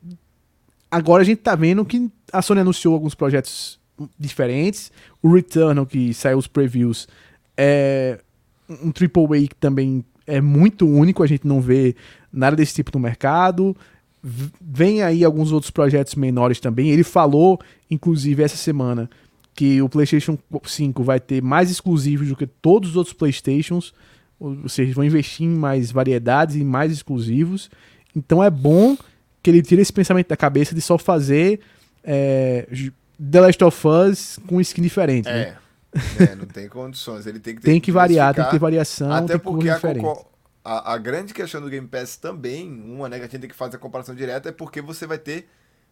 agora a gente tá vendo que a Sony anunciou alguns projetos diferentes. O Returnal, que saiu os previews, é um AAA que também é muito único, a gente não vê nada desse tipo no mercado. Vem aí alguns outros projetos menores também. Ele falou, inclusive, essa semana, que o PlayStation 5 vai ter mais exclusivos do que todos os outros PlayStations. Ou seja, vão investir em mais variedades e mais exclusivos. Então é bom que ele tire esse pensamento da cabeça de só fazer é, The Last of Us com skin diferente. É. Né? É, não tem condições. Ele tem que, (laughs) tem que variar, tem que ter variação. Até porque a, a, a, grande questão do Game Pass também, uma, né, que a gente tem que fazer a comparação direta, é porque você vai ter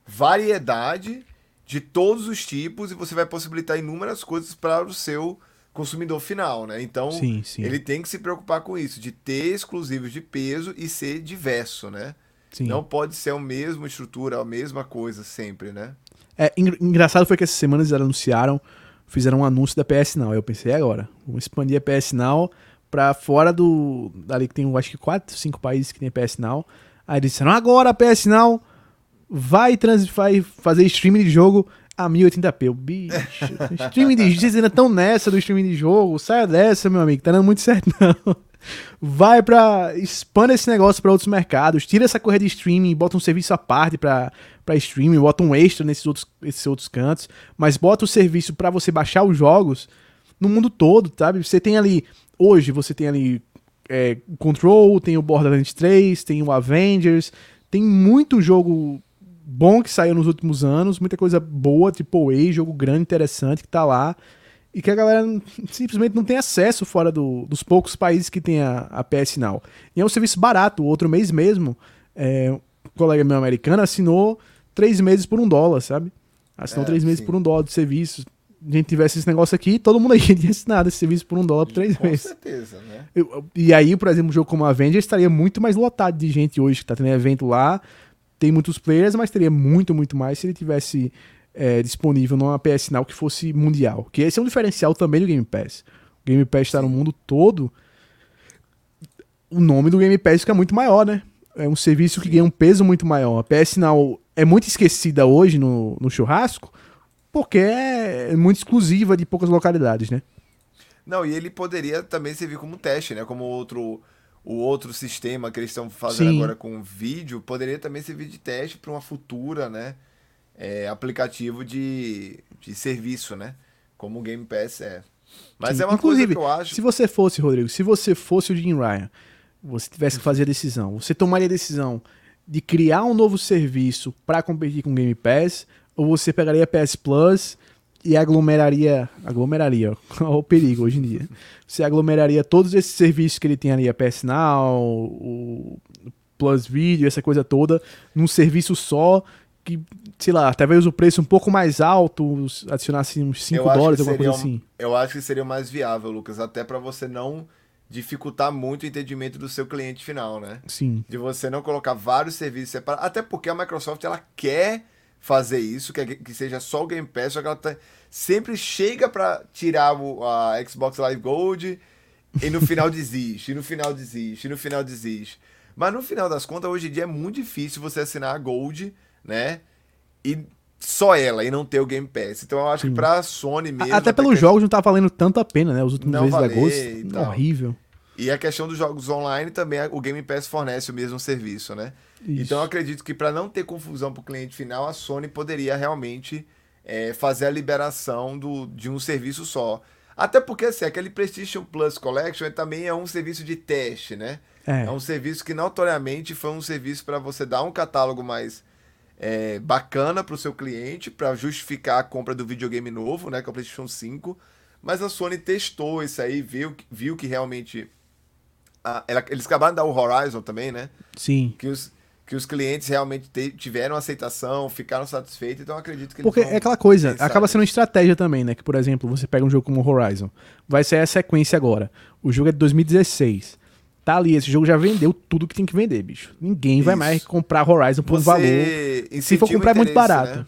variedade de todos os tipos e você vai possibilitar inúmeras coisas para o seu consumidor final, né? Então, sim, sim. ele tem que se preocupar com isso, de ter exclusivos de peso e ser diverso, né? Sim. Não pode ser a mesma estrutura, a mesma coisa sempre, né? É, engraçado foi que essas semanas eles anunciaram fizeram um anúncio da PS Now. Eu pensei, agora, vamos expandir a PS Now pra fora do. Dali que tem, acho que, quatro, cinco países que tem PS Now. Aí eles disseram, agora a PS Now vai, trans, vai fazer streaming de jogo a 1080p. O bicho, (laughs) streaming de vocês ainda estão nessa do streaming de jogo. Saia dessa, meu amigo, tá dando muito certo (laughs) não. Vai pra. expanda esse negócio para outros mercados, tira essa corrida de streaming, bota um serviço à parte para streaming, bota um extra nesses outros, esses outros cantos, mas bota o serviço para você baixar os jogos no mundo todo, sabe? Você tem ali, hoje você tem ali é, Control, tem o Borderlands 3, tem o Avengers, tem muito jogo bom que saiu nos últimos anos, muita coisa boa, tipo A, jogo grande, interessante que tá lá, e que a galera simplesmente não tem acesso fora do, dos poucos países que tem a, a PS Now. E é um serviço barato, outro mês mesmo, é, um colega meu americano assinou três meses por um dólar, sabe? Assinou é, três meses sim. por um dólar de serviço. A gente tivesse esse negócio aqui, todo mundo (laughs) aí tinha assinado esse serviço por um dólar por três Com meses. Com certeza, né? Eu, e aí, por exemplo, um jogo como a Avengers estaria muito mais lotado de gente hoje, que tá tendo evento lá, tem muitos players, mas teria muito, muito mais se ele tivesse é, disponível numa PS Now que fosse mundial. Que esse é um diferencial também do Game Pass. O Game Pass está no mundo todo. O nome do Game Pass fica muito maior, né? É um serviço que ganha um peso muito maior. A PS Now é muito esquecida hoje no, no churrasco porque é muito exclusiva de poucas localidades, né? Não, e ele poderia também servir como teste, né? Como outro o outro sistema que eles estão fazendo Sim. agora com vídeo poderia também servir de teste para uma futura, né? É, aplicativo de, de serviço, né? Como o Game Pass é. Mas Sim. é uma Inclusive, coisa que eu acho. Se você fosse, Rodrigo, se você fosse o Jim Ryan, você tivesse que fazer a decisão, você tomaria a decisão de criar um novo serviço para competir com o Game Pass, ou você pegaria PS Plus e aglomeraria, aglomeraria, olha (laughs) o perigo hoje em dia. Você aglomeraria todos esses serviços que ele tem ali, a PS Now, o Plus Video, essa coisa toda, num serviço só que, sei lá, talvez o preço um pouco mais alto, adicionasse uns 5 dólares, alguma coisa assim. Eu acho que seria mais viável, Lucas, até para você não dificultar muito o entendimento do seu cliente final, né? Sim. De você não colocar vários serviços separados. Até porque a Microsoft ela quer fazer isso, que, que seja só o Game Pass, só que ela tá, sempre chega para tirar o, a Xbox Live Gold e no final (laughs) desiste, e no final desiste, e no final desiste. Mas no final das contas, hoje em dia é muito difícil você assinar a Gold, né? E só ela e não ter o Game Pass. Então eu acho Sim. que pra Sony mesmo. Até pelos que... jogos não tá valendo tanto a pena, né? Os últimos meses da Ghost. Horrível. E a questão dos jogos online também, o Game Pass fornece o mesmo serviço, né? Isso. Então eu acredito que para não ter confusão para o cliente final, a Sony poderia realmente é, fazer a liberação do, de um serviço só. Até porque assim, aquele PlayStation Plus Collection também é um serviço de teste, né? É, é um serviço que notoriamente foi um serviço para você dar um catálogo mais é, bacana para o seu cliente, para justificar a compra do videogame novo, né? Que é o PlayStation 5. Mas a Sony testou isso aí, viu, viu que realmente a, ela, eles acabaram de dar o Horizon também, né? Sim. Que os, que os clientes realmente te, tiveram aceitação, ficaram satisfeitos, então acredito que Porque é aquela coisa, acaba sendo uma estratégia também, né? Que, por exemplo, você pega um jogo como Horizon, vai sair a sequência agora. O jogo é de 2016. Tá ali, esse jogo já vendeu tudo que tem que vender, bicho. Ninguém Isso. vai mais comprar Horizon por você valor. Se for comprar é muito barato. Né?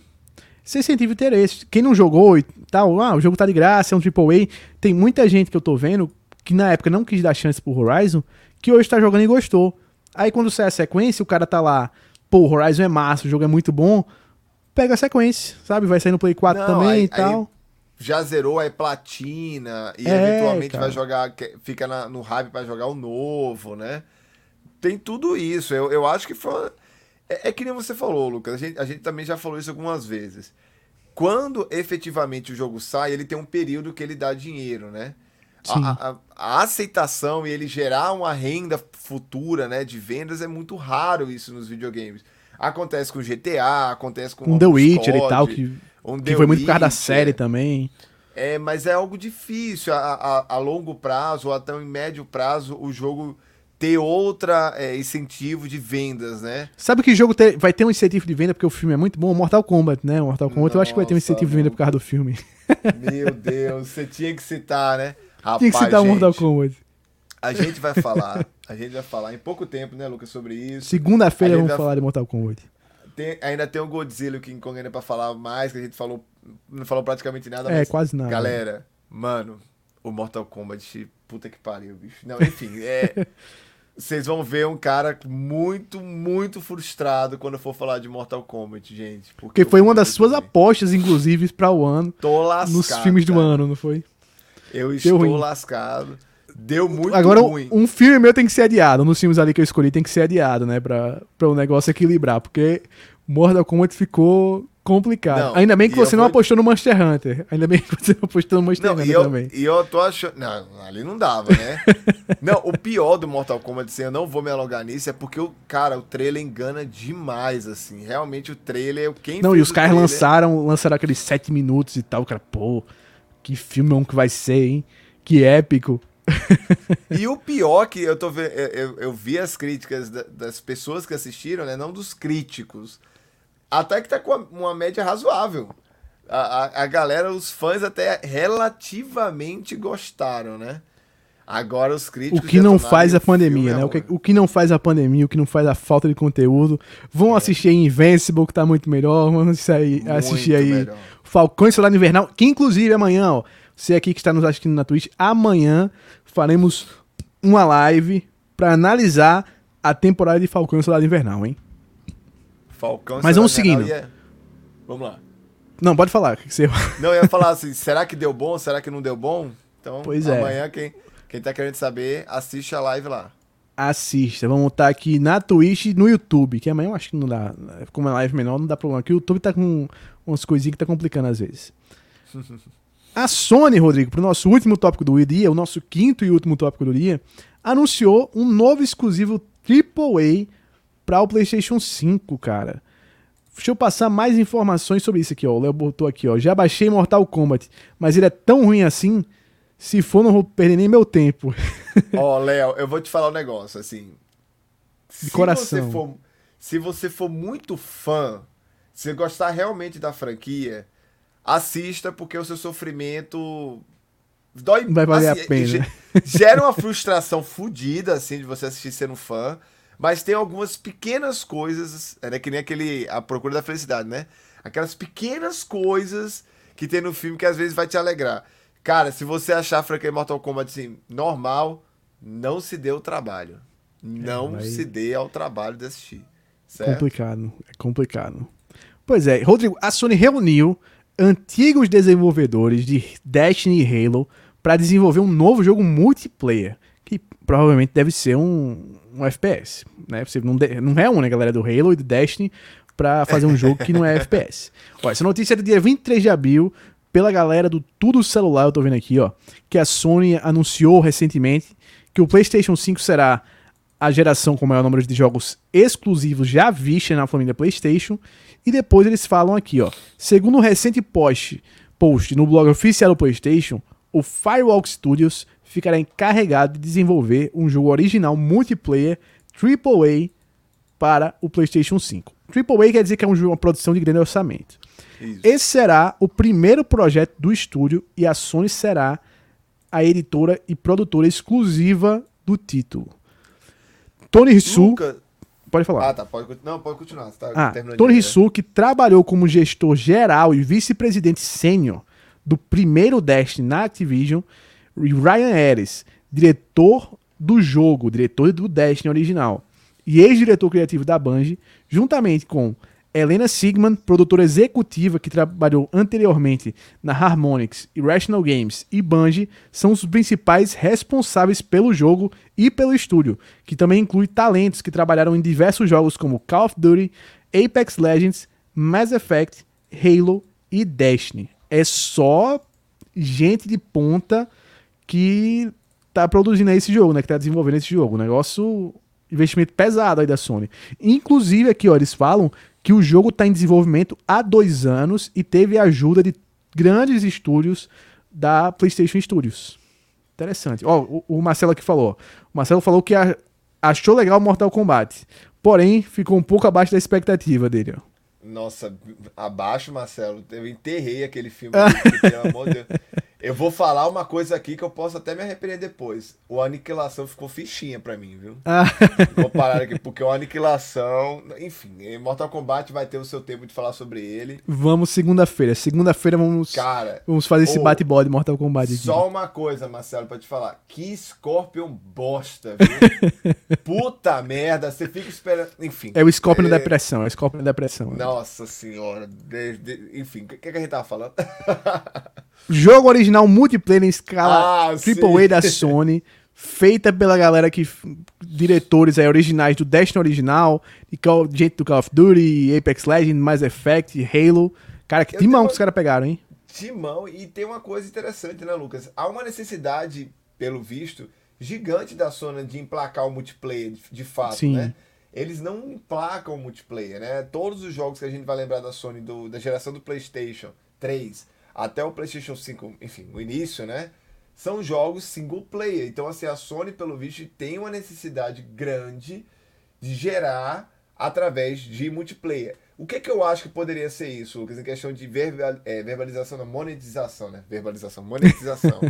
Você incentiva o interesse. Quem não jogou e tal, ah, o jogo tá de graça, é um AAA. Tem muita gente que eu tô vendo que na época não quis dar chance pro Horizon, que hoje tá jogando e gostou. Aí quando sai a sequência, o cara tá lá, pô, o Horizon é massa, o jogo é muito bom, pega a sequência, sabe? Vai sair no Play 4 não, também aí, e tal. já zerou, é platina, e é, eventualmente cara. vai jogar, fica na, no hype para jogar o novo, né? Tem tudo isso. Eu, eu acho que foi. É, é que nem você falou, Lucas. A gente, a gente também já falou isso algumas vezes. Quando efetivamente o jogo sai, ele tem um período que ele dá dinheiro, né? A, a, a, aceitação e ele gerar uma renda futura, né, de vendas é muito raro isso nos videogames. Acontece com GTA, acontece com um The Witcher COD, e tal, que, um que foi muito por causa da série também. É, mas é algo difícil a, a, a, longo prazo ou até em médio prazo o jogo ter outra é, incentivo de vendas, né? Sabe que jogo ter, vai ter um incentivo de venda porque o filme é muito bom? Mortal Kombat, né? Mortal Kombat Nossa, eu acho que vai ter um incentivo de venda por causa do filme. Meu Deus, você tinha que citar, né? Rapaz, tinha que citar gente, Mortal Kombat. A gente vai falar, a gente vai falar em pouco tempo, né, Lucas, sobre isso. Segunda-feira vamos vai... falar de Mortal Kombat. Tem, ainda tem o Godzilla que King ainda pra falar mais, que a gente falou, não falou praticamente nada. É, quase nada. Galera, mano, o Mortal Kombat, puta que pariu, bicho. Não, enfim, é... (laughs) Vocês vão ver um cara muito, muito frustrado quando for falar de Mortal Kombat, gente. Porque, porque foi uma das suas apostas, inclusive, para o ano. Tô lascado. Nos filmes cara. do ano, não foi? Eu estou ruim. lascado. Deu muito Agora, ruim. um filme meu tem que ser adiado. Nos filmes ali que eu escolhi tem que ser adiado, né? Pra, pra o negócio equilibrar. Porque Mortal Kombat ficou complicado. Não, Ainda bem que você não vou... apostou no Monster Hunter. Ainda bem que você não apostou no Monster não, Hunter e eu, também. E eu tô achando. Não, ali não dava, né? (laughs) não, o pior do Mortal Kombat, assim, eu não vou me alongar nisso, é porque, o, cara, o trailer engana demais, assim. Realmente o trailer. Quem não, e os caras lançaram, lançaram aqueles 7 minutos e tal. O cara, pô, que filme que vai ser, hein? Que épico. e o pior que eu tô vendo, eu, eu, vi as críticas das pessoas que assistiram, né? Não dos críticos até que tá com uma média razoável. A, a, a, galera, os fãs até relativamente gostaram, né? Agora os críticos. O que não faz a pandemia, né? O que, o que não faz a pandemia, o que não faz a falta de conteúdo. Vão é. assistir aí Invincible, que tá muito melhor. Vão assistir aí, assistir aí Falcão e Soldado Invernal, que inclusive amanhã, ó, você aqui que está nos assistindo na Twitch, amanhã faremos uma live para analisar a temporada de Falcão e Soldado Invernal, hein? Falcão. Mas vamos seguindo. Ia... Vamos lá. Não, pode falar. Que você... Não, eu ia falar assim, será que deu bom? Será que não deu bom? Então, pois é. amanhã, quem, quem tá querendo saber, assiste a live lá. Assista. Vamos estar aqui na Twitch e no YouTube, que amanhã eu acho que não dá. Como é live menor, não dá problema. Aqui o YouTube tá com umas coisinhas que tá complicando às vezes. (laughs) a Sony, Rodrigo, pro nosso último tópico do dia, o nosso quinto e último tópico do dia, anunciou um novo exclusivo AAA para o PlayStation 5, cara. Deixa eu passar mais informações sobre isso aqui, ó. O Léo botou aqui, ó. Já baixei Mortal Kombat, mas ele é tão ruim assim. Se for, não vou perder nem meu tempo. (laughs) Ó, oh, Léo, eu vou te falar um negócio, assim. De coração. Você for, se você for muito fã, se gostar realmente da franquia, assista, porque o seu sofrimento dói. Vai valer assim, a pena. Gera uma frustração fodida, assim, de você assistir sendo fã. Mas tem algumas pequenas coisas, é né, que nem aquele A Procura da Felicidade, né? Aquelas pequenas coisas que tem no filme que às vezes vai te alegrar. Cara, se você achar a franquia Mortal Kombat assim, normal, não se dê o trabalho. Não é, se dê ao trabalho de assistir. Certo? Complicado, é complicado. Pois é, Rodrigo, a Sony reuniu antigos desenvolvedores de Destiny e Halo para desenvolver um novo jogo multiplayer, que provavelmente deve ser um, um FPS, né? Você não, de, não reúne a galera do Halo e do Destiny para fazer um jogo que não é FPS. Ó, (laughs) essa notícia é do dia 23 de abril, pela galera do Tudo Celular, eu tô vendo aqui, ó, que a Sony anunciou recentemente que o PlayStation 5 será a geração com maior número de jogos exclusivos já vista na família PlayStation. E depois eles falam aqui, ó, segundo um recente post, post no blog oficial do PlayStation, o Firewalk Studios ficará encarregado de desenvolver um jogo original multiplayer AAA para o PlayStation 5. AAA quer dizer que é um uma produção de grande orçamento. Isso. Esse será o primeiro projeto do estúdio e a Sony será a editora e produtora exclusiva do título. Tony Hisu. Pode falar. Ah, tá. Pode, não, pode continuar. Tá ah, Tony Hisu, que trabalhou como gestor geral e vice-presidente sênior do primeiro Destiny na Activision, Ryan Harris, diretor do jogo, diretor do Destiny original, e ex-diretor criativo da Bungie, juntamente com Helena Sigman, produtora executiva que trabalhou anteriormente na Harmonix, Irrational Games e Bungie, são os principais responsáveis pelo jogo e pelo estúdio, que também inclui talentos que trabalharam em diversos jogos como Call of Duty, Apex Legends, Mass Effect, Halo e Destiny. É só gente de ponta que tá produzindo esse jogo, né? Que tá desenvolvendo esse jogo. negócio. Investimento pesado aí da Sony. Inclusive, aqui, ó, eles falam que o jogo está em desenvolvimento há dois anos e teve a ajuda de grandes estúdios da PlayStation Studios. Interessante. Ó, o, o Marcelo aqui falou. O Marcelo falou que a, achou legal Mortal Kombat. Porém, ficou um pouco abaixo da expectativa dele. Ó. Nossa, abaixo, Marcelo. Eu enterrei aquele filme. (laughs) Pelo amor de Deus. Eu vou falar uma coisa aqui que eu posso até me arrepender depois. O Aniquilação ficou fichinha pra mim, viu? Ah. (laughs) Vou parar aqui, porque o Aniquilação. Enfim, Mortal Kombat vai ter o seu tempo de falar sobre ele. Vamos segunda-feira. Segunda-feira vamos. Cara. Vamos fazer esse bate-bola de Mortal Kombat aqui. Só uma coisa, Marcelo, pra te falar. Que Scorpion bosta, viu? (laughs) Puta merda, você fica esperando. Enfim. É o Scorpion é... da depressão, é o Scorpion da depressão. Nossa senhora. De, de... Enfim, o que, que a gente tava falando? (laughs) Jogo original multiplayer em escala ah, AAA da Sony, feita pela galera que. diretores aí, originais do Destiny original, e Call, gente do Call of Duty, Apex Legends, Mass Effect, Halo. Cara, que timão uma... que os caras pegaram, hein? Timão, e tem uma coisa interessante, né, Lucas? Há uma necessidade, pelo visto, gigante da Sony de emplacar o multiplayer, de, de fato, Sim. né? Eles não emplacam o multiplayer, né? Todos os jogos que a gente vai lembrar da Sony do, da geração do PlayStation 3 até o PlayStation 5, enfim, o início, né? São jogos single player. Então, assim, a Sony, pelo visto, tem uma necessidade grande de gerar através de multiplayer. O que, que eu acho que poderia ser isso, Lucas, em questão de verbal, é, verbalização, não, monetização, né? Verbalização, monetização.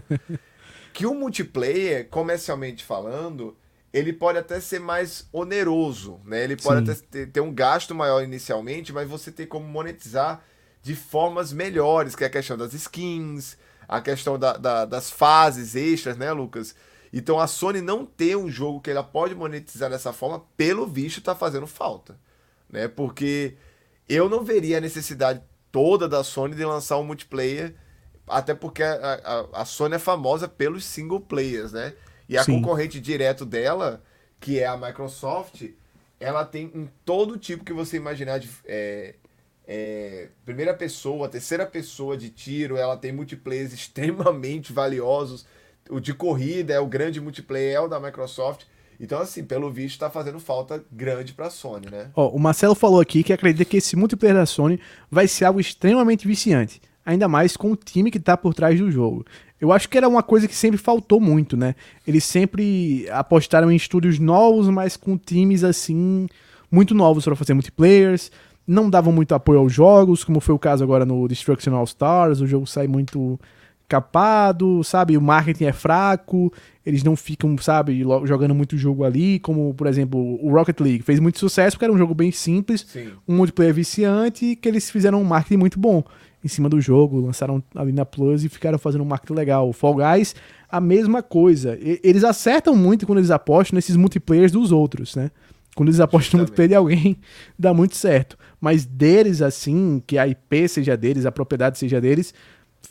(laughs) que o multiplayer, comercialmente falando, ele pode até ser mais oneroso, né? Ele pode Sim. até ter, ter um gasto maior inicialmente, mas você tem como monetizar de formas melhores, que é a questão das skins, a questão da, da, das fases extras, né, Lucas? Então a Sony não ter um jogo que ela pode monetizar dessa forma, pelo visto, está fazendo falta. Né? Porque eu não veria a necessidade toda da Sony de lançar um multiplayer, até porque a, a, a Sony é famosa pelos single players, né? E a Sim. concorrente direto dela, que é a Microsoft, ela tem em todo tipo que você imaginar de, é, é, primeira pessoa, terceira pessoa de tiro, ela tem multiplayers (laughs) extremamente valiosos. O de corrida é o grande multiplayer, é o da Microsoft. Então, assim, pelo visto, está fazendo falta grande para a Sony, né? Ó, o Marcelo falou aqui que acredita que esse multiplayer da Sony vai ser algo extremamente viciante. Ainda mais com o time que está por trás do jogo. Eu acho que era uma coisa que sempre faltou muito, né? Eles sempre apostaram em estúdios novos, mas com times assim muito novos para fazer multiplayers, não davam muito apoio aos jogos, como foi o caso agora no Destruction All Stars, o jogo sai muito capado, sabe? O marketing é fraco, eles não ficam, sabe, jogando muito jogo ali, como, por exemplo, o Rocket League fez muito sucesso porque era um jogo bem simples, Sim. um multiplayer viciante, que eles fizeram um marketing muito bom em cima do jogo, lançaram ali na Plus e ficaram fazendo um marketing legal. O Fall Guys, a mesma coisa. E, eles acertam muito quando eles apostam nesses multiplayers dos outros, né? Quando eles apostam muito perder alguém, (laughs) dá muito certo. Mas deles, assim, que a IP seja deles, a propriedade seja deles,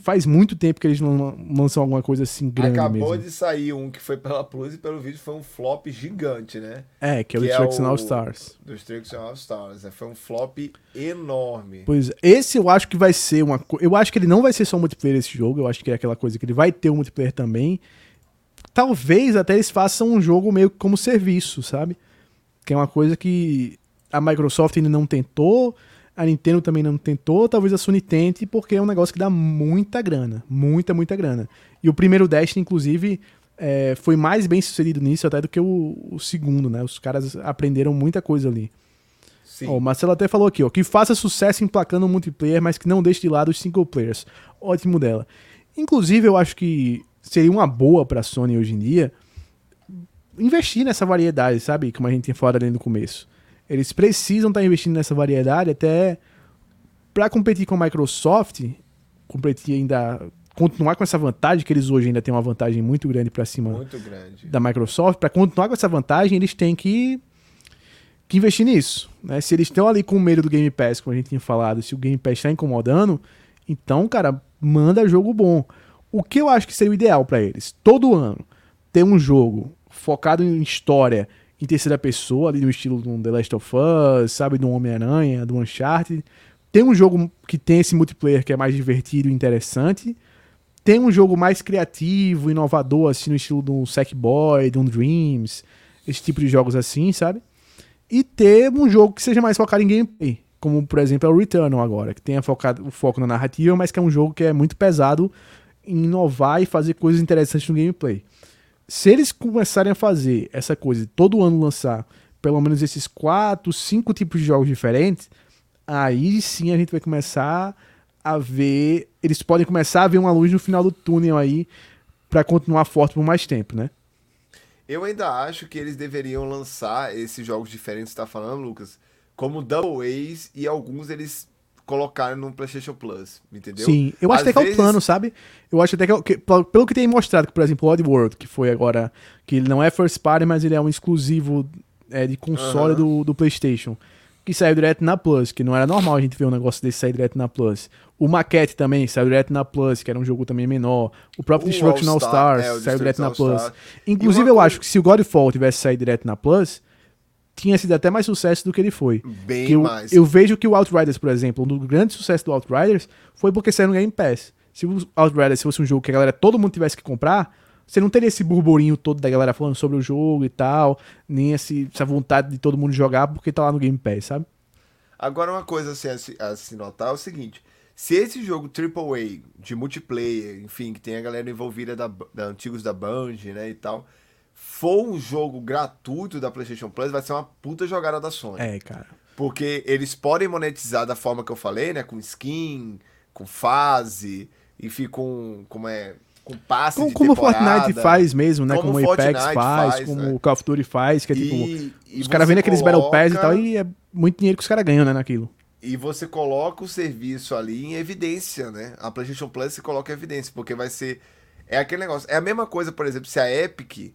faz muito tempo que eles não lançam alguma coisa assim grande Acabou mesmo. de sair um que foi pela Plus e pelo vídeo foi um flop gigante, né? É, que é o Destruction é All Stars. Destruction All Stars. É, foi um flop enorme. Pois esse eu acho que vai ser uma Eu acho que ele não vai ser só multiplayer esse jogo, eu acho que é aquela coisa que ele vai ter um multiplayer também. Talvez até eles façam um jogo meio como serviço, sabe? Que é uma coisa que a Microsoft ainda não tentou, a Nintendo também não tentou, talvez a Sony tente, porque é um negócio que dá muita grana, muita, muita grana. E o primeiro Destiny, inclusive, é, foi mais bem sucedido nisso até do que o, o segundo, né? Os caras aprenderam muita coisa ali. Sim. Ó, o Marcelo até falou aqui, ó, que faça sucesso emplacando o multiplayer, mas que não deixe de lado os single players. Ótimo dela. Inclusive, eu acho que seria uma boa pra Sony hoje em dia investir nessa variedade, sabe? Como a gente tinha falado ali no começo. Eles precisam estar tá investindo nessa variedade até para competir com a Microsoft, competir ainda continuar com essa vantagem que eles hoje ainda têm uma vantagem muito grande para cima grande. da Microsoft, para continuar com essa vantagem, eles têm que que investir nisso. Né? Se eles estão ali com medo do Game Pass, como a gente tinha falado, se o Game Pass está incomodando, então, cara, manda jogo bom. O que eu acho que seria o ideal para eles? Todo ano ter um jogo focado em história em terceira pessoa, ali no estilo do The Last of Us, sabe, do Homem-Aranha, do Uncharted. Tem um jogo que tem esse multiplayer que é mais divertido e interessante. Tem um jogo mais criativo, inovador, assim, no estilo do Sackboy, do Dreams, esse tipo de jogos assim, sabe? E ter um jogo que seja mais focado em gameplay, como por exemplo é o Returnal agora, que tenha focado, o foco na narrativa, mas que é um jogo que é muito pesado em inovar e fazer coisas interessantes no gameplay. Se eles começarem a fazer essa coisa, todo ano lançar pelo menos esses quatro, cinco tipos de jogos diferentes, aí sim a gente vai começar a ver. Eles podem começar a ver uma luz no final do túnel aí para continuar forte por mais tempo, né? Eu ainda acho que eles deveriam lançar esses jogos diferentes que você tá falando, Lucas, como Double A's e alguns eles colocarem no PlayStation Plus, entendeu? Sim, eu acho Às até vezes... que é o plano, sabe? Eu acho até que, é que, pelo que tem mostrado, que, por exemplo, o Oddworld, que foi agora, que ele não é first party, mas ele é um exclusivo é, de console do, do PlayStation que saiu direto na Plus, que não era normal a gente ver um negócio desse sair direto na Plus. O Maquette também saiu direto na Plus, que era um jogo também menor. O próprio o Destruction All, Stars é, saiu direto na Plus. Inclusive, eu coisa... acho que se o Godfall tivesse saído direto na Plus, tinha sido até mais sucesso do que ele foi. Bem eu, mais. Eu vejo que o Outriders, por exemplo, um dos grandes sucessos do Outriders foi porque saiu no Game Pass. Se o Outriders fosse um jogo que a galera, todo mundo tivesse que comprar, você não teria esse burburinho todo da galera falando sobre o jogo e tal, nem esse, essa vontade de todo mundo jogar porque tá lá no Game Pass, sabe? Agora, uma coisa assim, a, se, a se notar é o seguinte: se esse jogo AAA de multiplayer, enfim, que tem a galera envolvida da, da antigos da Band, né, e tal, for um jogo gratuito da PlayStation Plus, vai ser uma puta jogada da Sony. É, cara. Porque eles podem monetizar da forma que eu falei, né, com skin, com fase, enfim, com como é com passe como, como Fortnite faz mesmo, né? Como, como o Apex faz, faz como né? o Call of Duty faz, que é tipo, e os caras vendem aqueles Battle Pass e tal, e é muito dinheiro que os caras ganham, né, naquilo. E você coloca o serviço ali em evidência, né? A PlayStation Plus se coloca em evidência, porque vai ser. É aquele negócio. É a mesma coisa, por exemplo, se a Epic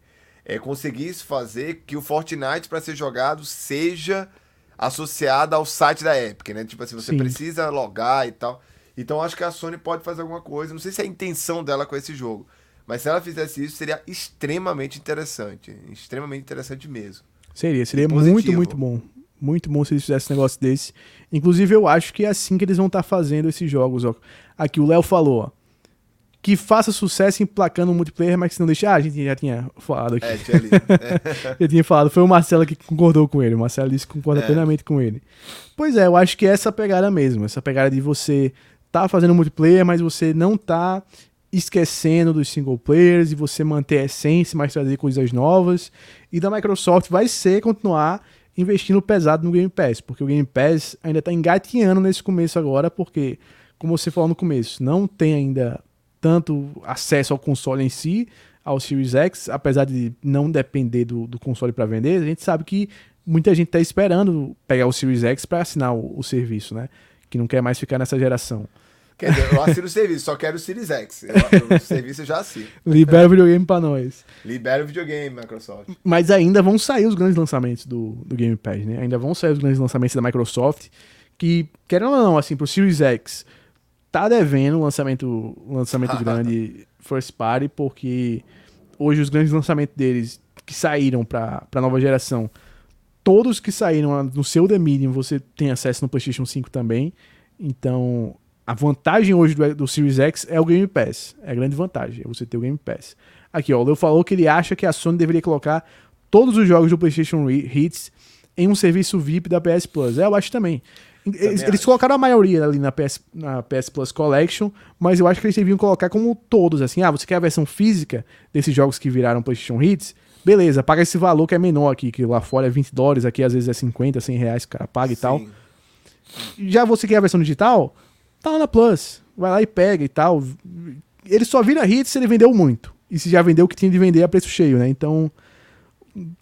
é, conseguisse fazer que o Fortnite, para ser jogado, seja associado ao site da Epic, né? Tipo assim, você Sim. precisa logar e tal. Então acho que a Sony pode fazer alguma coisa. Não sei se é a intenção dela com esse jogo. Mas se ela fizesse isso, seria extremamente interessante. Extremamente interessante mesmo. Seria, seria muito, muito bom. Muito bom se eles fizessem um negócio desse. Inclusive, eu acho que é assim que eles vão estar tá fazendo esses jogos. Ó. Aqui o Léo falou, ó, que faça sucesso emplacando um multiplayer, mas que não deixe. Ah, a gente já tinha falado aqui. É, tinha ali. É. eu tinha falado, foi o Marcelo que concordou com ele. O Marcelo disse que concorda é. plenamente com ele. Pois é, eu acho que é essa pegada mesmo. Essa pegada de você tá fazendo multiplayer, mas você não tá esquecendo dos single players e você manter a essência, mas trazer coisas novas. E da Microsoft vai ser continuar investindo pesado no Game Pass, porque o Game Pass ainda está engatinhando nesse começo agora, porque, como você falou no começo, não tem ainda tanto acesso ao console em si, ao Series X, apesar de não depender do, do console para vender, a gente sabe que muita gente está esperando pegar o Series X para assinar o, o serviço, né? Que não quer mais ficar nessa geração. Quer dizer, eu assino o serviço, só quero o Series X. Eu, o serviço eu já assino. Libera o videogame pra nós. Libera o videogame, Microsoft. Mas ainda vão sair os grandes lançamentos do, do Game Pass, né? Ainda vão sair os grandes lançamentos da Microsoft. Que, querendo ou não, assim, pro Series X, tá devendo um lançamento, um lançamento (laughs) grande first party, porque hoje os grandes lançamentos deles que saíram pra, pra nova geração, todos que saíram no seu The Medium, você tem acesso no PlayStation 5 também. Então, a vantagem hoje do, do Series X é o Game Pass. É a grande vantagem, é você ter o Game Pass. Aqui, ó, o Leo falou que ele acha que a Sony deveria colocar todos os jogos do PlayStation Hits em um serviço VIP da PS Plus. É, eu acho também. Eles, eles, colocaram a maioria ali na PS, na PS Plus Collection, mas eu acho que eles deviam colocar como todos, assim, ah, você quer a versão física desses jogos que viraram PlayStation Hits? Beleza, paga esse valor que é menor aqui, que lá fora é 20 dólares, aqui às vezes é 50, 100 reais que o cara paga Sim. e tal. Já você quer a versão digital? tá lá na Plus. Vai lá e pega e tal. Ele só vira hit se ele vendeu muito. E se já vendeu o que tinha de vender a preço cheio, né? Então,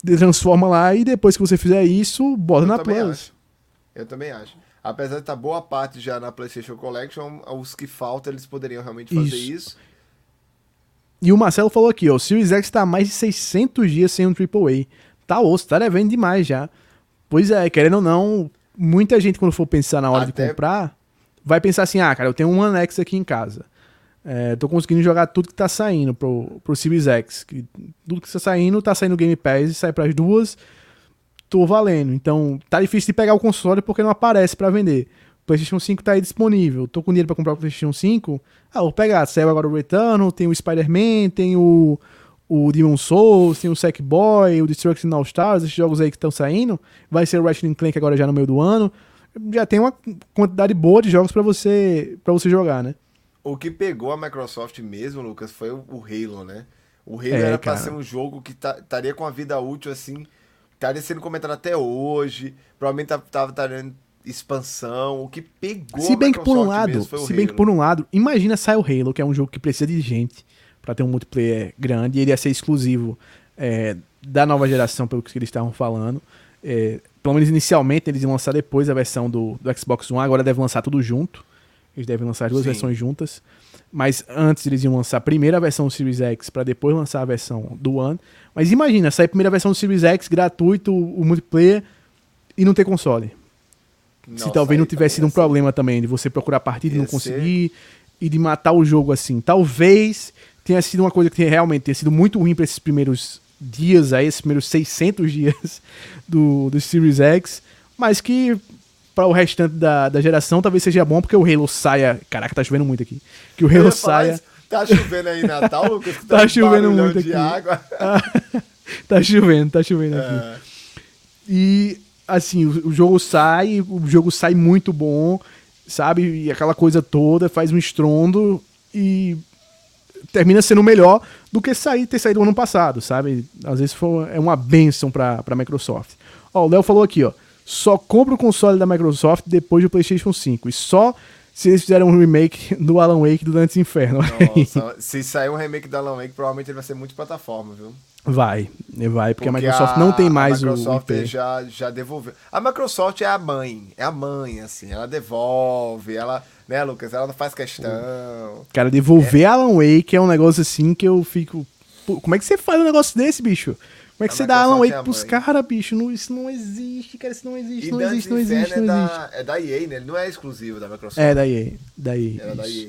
transforma lá e depois que você fizer isso, bota Eu na Plus. Acho. Eu também acho. Apesar de estar tá boa parte já na PlayStation Collection, os que faltam eles poderiam realmente fazer isso. isso. E o Marcelo falou aqui, ó, o Series X está há mais de 600 dias sem um AAA. Tá osso, tá devendo demais já. Pois é, querendo ou não, muita gente quando for pensar na hora Até... de comprar, vai pensar assim, ah, cara, eu tenho um One X aqui em casa. É, tô conseguindo jogar tudo que tá saindo pro, pro Series X. Que, tudo que tá saindo, tá saindo Game Pass e sai pras duas. Tô valendo. Então, tá difícil de pegar o console porque não aparece para vender. O PlayStation 5 tá aí disponível. Tô com dinheiro para comprar o PlayStation 5. Ah, vou pegar. Saiu agora o Returnal, tem o Spider-Man, tem o, o Demon Souls, tem o Sackboy, o Destruction All Stars, esses jogos aí que estão saindo. Vai ser o Ratchet Clank agora já no meio do ano. Já tem uma quantidade boa de jogos para você para você jogar, né? O que pegou a Microsoft mesmo, Lucas, foi o, Halo, né? O Halo é, era para ser um jogo que estaria com a vida útil assim, estaria sendo comentado até hoje, provavelmente tava, tava expansão, o que pegou Se bem que por um lado, se Halo. bem que por um lado, imagina sair o Halo, que é um jogo que precisa de gente para ter um multiplayer grande, e ele ia ser exclusivo é, da nova geração, pelo que eles estavam falando. É, pelo menos inicialmente eles iam lançar depois a versão do, do Xbox One, agora deve lançar tudo junto. Eles devem lançar as duas Sim. versões juntas. Mas antes eles iam lançar a primeira versão do Series X para depois lançar a versão do One. Mas imagina, sair a primeira versão do Series X gratuito, o multiplayer e não ter console. Nossa, Se talvez não tivesse sido um problema também de você procurar partida e não conseguir e de matar o jogo assim. Talvez tenha sido uma coisa que realmente tenha sido muito ruim para esses primeiros dias aí, esses primeiros 600 (laughs) dias do, do Series X, mas que para o restante da, da geração talvez seja bom, porque o Halo saia. Caraca, tá chovendo muito aqui. Que o Halo saia. Tá chovendo aí em Natal, Lucas? (laughs) tá, tá chovendo muito aqui. (laughs) Tá chovendo, tá chovendo é. aqui. E assim, o, o, jogo sai, o jogo sai muito bom, sabe? E aquela coisa toda faz um estrondo e termina sendo melhor do que sair, ter saído no ano passado, sabe? Às vezes foi, é uma benção pra, pra Microsoft. Ó, o Léo falou aqui, ó só compra o console da Microsoft depois do PlayStation 5. E só se eles fizerem um remake (laughs) do Alan Wake do Dantes Inferno. Nossa, (laughs) se sair um remake do Alan Wake, provavelmente ele vai ser multiplataforma, viu? Vai, vai, porque, porque a Microsoft a, não tem mais o. A Microsoft o já, já devolveu. A Microsoft é a mãe, é a mãe, assim, ela devolve, ela, né, Lucas? Ela não faz questão. Cara, devolver é. Alan Wake é um negócio assim que eu fico. Como é que você faz um negócio desse, bicho? Como é que a você dá Alan Wake pros caras, bicho? Não, isso não existe, cara. Isso não existe, não existe, não existe, não é existe. Da, é da EA, né? Ele não é exclusivo da Microsoft. É da EA. Da EA. Era da EA.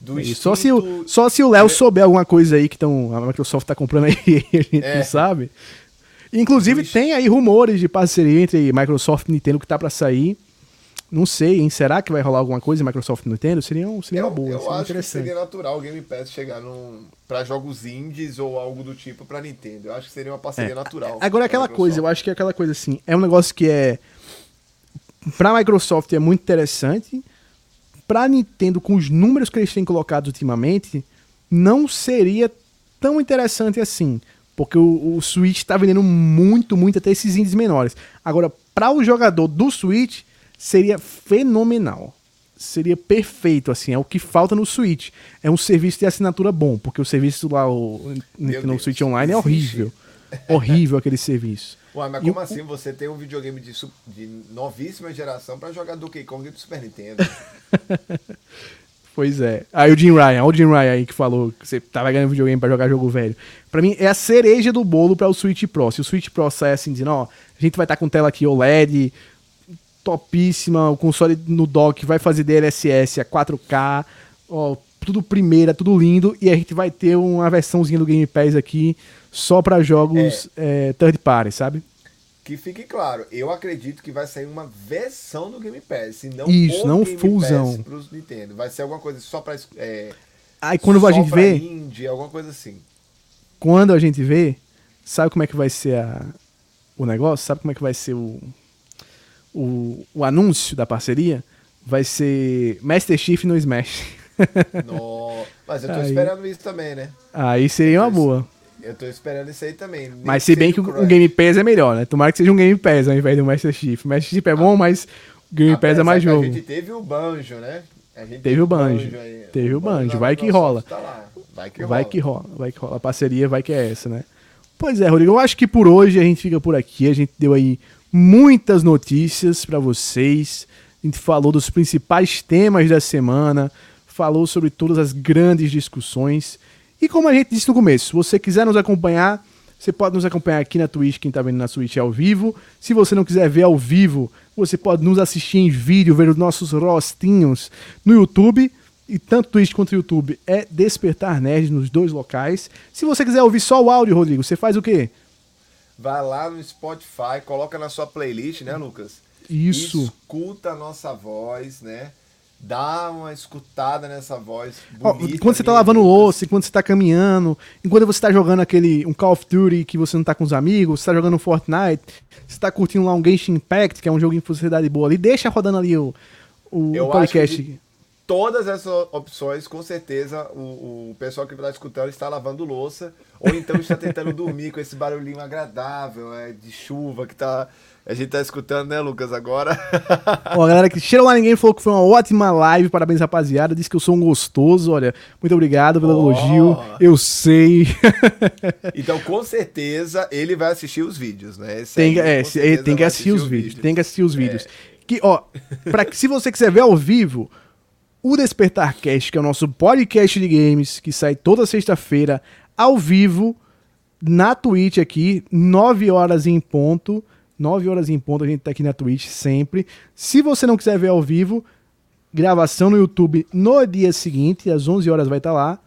Instinto... só, se o, só se o Léo souber alguma coisa aí que tão, a Microsoft tá comprando aí, (laughs) a gente é. não sabe. Inclusive, tem aí rumores de parceria entre Microsoft e Nintendo que tá para sair. Não sei, hein? Será que vai rolar alguma coisa em Microsoft e Nintendo? Seria, um, seria eu, uma boa. Eu seria acho que seria natural o Game Pass chegar num, pra jogos indies ou algo do tipo pra Nintendo. Eu acho que seria uma parceria é. natural. Agora, aquela coisa, eu acho que é aquela coisa assim. É um negócio que é. Pra Microsoft é muito interessante. Pra Nintendo, com os números que eles têm colocado ultimamente, não seria tão interessante assim. Porque o, o Switch tá vendendo muito, muito, até esses indies menores. Agora, para o jogador do Switch seria fenomenal. Seria perfeito, assim, é o que falta no Switch. É um serviço de assinatura bom, porque o serviço lá o, no Switch Online é horrível. horrível aquele serviço. Ué, mas como assim você tem um videogame de, de novíssima geração para jogar Donkey Kong do Super Nintendo? (laughs) pois é. Aí o Jim Ryan, o Jim Ryan aí que falou que você tava ganhando videogame para jogar jogo velho. Para mim é a cereja do bolo para o Switch Pro. Se o Switch Pro sai assim dizendo, ó, a gente vai estar tá com tela aqui OLED, topíssima, o console no dock vai fazer DLSS a 4K, ó, tudo primeira, tudo lindo, e a gente vai ter uma versãozinha do Game Pass aqui só para jogos é. É, third party, sabe? Que fique claro, eu acredito que vai sair uma versão do Game Pass, e não Isso, não Game fusão. Pass pros Nintendo. Vai ser alguma coisa só pra. É, Aí quando a gente vê. Indie, alguma coisa assim. Quando a gente vê, sabe como é que vai ser a, o negócio? Sabe como é que vai ser o, o, o anúncio da parceria vai ser Master Chief no Smash. (laughs) no, mas eu tô aí, esperando isso também, né? Aí seria uma boa. Eu tô esperando isso aí também. Mas se bem que o, Game Pass é melhor, né? Tomara que seja um Game Pass ao invés do Master Chief. Master Chief é bom, mas o Game Pass é mais jogo. A gente teve o Banjo, né? teve o Banjo. banjo teve o Banjo. Vai que rola. Tá vai que rola. Vai que rola. Vai que rola. A parceria vai que é essa, né? Pois é, Rodrigo. Eu acho que por hoje a gente fica por aqui. A gente deu aí muitas notícias para vocês. A gente falou dos principais temas da semana, falou sobre todas as grandes discussões. E como a gente disse no começo, se você quiser nos acompanhar, Você pode nos acompanhar aqui na Twitch, quem tá vendo na Twitch ao vivo. Se você não quiser ver ao vivo, você pode nos assistir em vídeo, ver os nossos rostinhos no YouTube. E tanto Twitch quanto YouTube é Despertar Nerd nos dois locais. Se você quiser ouvir só o áudio, Rodrigo, você faz o quê? Vai lá no Spotify, coloca na sua playlist, né, Lucas? Isso. Escuta a nossa voz, né? Dá uma escutada nessa voz bonita. quando você tá lavando louça, enquanto você tá caminhando, enquanto você tá jogando aquele um Call of Duty que você não tá com os amigos, você tá jogando Fortnite, você tá curtindo lá um Genshin Impact, que é um joguinho de sociedade boa ali, deixa rodando ali o, o, Eu o podcast. Acho que todas essas opções, com certeza, o, o pessoal que está escutando está lavando louça, ou então está tentando (laughs) dormir com esse barulhinho agradável, é, de chuva que tá a gente tá escutando, né, Lucas, agora? (laughs) Ó, a galera que cheira lá ninguém falou que foi uma ótima live. Parabéns, rapaziada. Disse que eu sou um gostoso. Olha, muito obrigado pelo oh. elogio. Eu sei. (laughs) então, com certeza, ele vai assistir os vídeos, né? Esse tem, aí, é, tem que assistir os vídeos. Tem que assistir os vídeos. Que, ó, pra, se você quiser ver ao vivo, o Despertar Cast, que é o nosso podcast de games, que sai toda sexta-feira, ao vivo, na Twitch aqui, 9 horas em ponto. 9 horas em ponto, a gente tá aqui na Twitch sempre. Se você não quiser ver ao vivo, gravação no YouTube no dia seguinte, às 11 horas vai estar tá lá.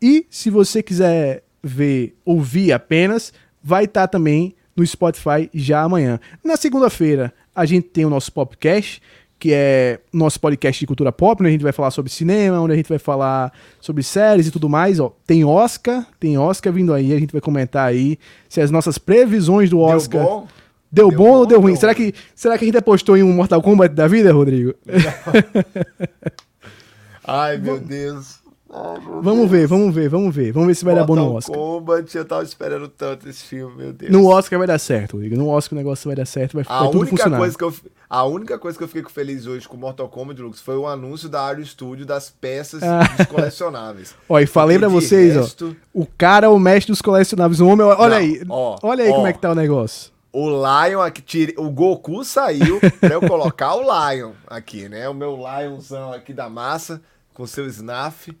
E se você quiser ver, ouvir apenas, vai estar tá também no Spotify já amanhã. Na segunda-feira, a gente tem o nosso podcast, que é nosso podcast de cultura pop, onde a gente vai falar sobre cinema, onde a gente vai falar sobre séries e tudo mais. Ó, tem Oscar, tem Oscar vindo aí, a gente vai comentar aí se as nossas previsões do Oscar. Deu bom? Deu, deu bom, bom, ou deu ruim? Deu será que, será que a gente apostou em um Mortal Kombat da vida, Rodrigo? (laughs) Ai, meu Deus. Ai, meu vamos Deus. ver, vamos ver, vamos ver. Vamos ver se vai Mortal dar bom no Oscar. Kombat, eu tava esperando tanto esse filme, meu Deus. No Oscar vai dar certo, Rodrigo. No Oscar o negócio vai dar certo, vai, a vai tudo funcionar. Coisa que eu, a única coisa que eu fiquei feliz hoje com Mortal Kombat, Lucas, foi o anúncio da Ario Studio das peças ah. dos colecionáveis. (laughs) ó, e falei pra vocês, resto... ó. O cara é o mestre dos colecionáveis. O homem, olha Não, aí. Ó, olha aí ó, como é que tá o negócio. O Lion aqui, tire, o Goku saiu pra eu colocar o Lion aqui, né? O meu Lionzão aqui da massa, com seu Snaf.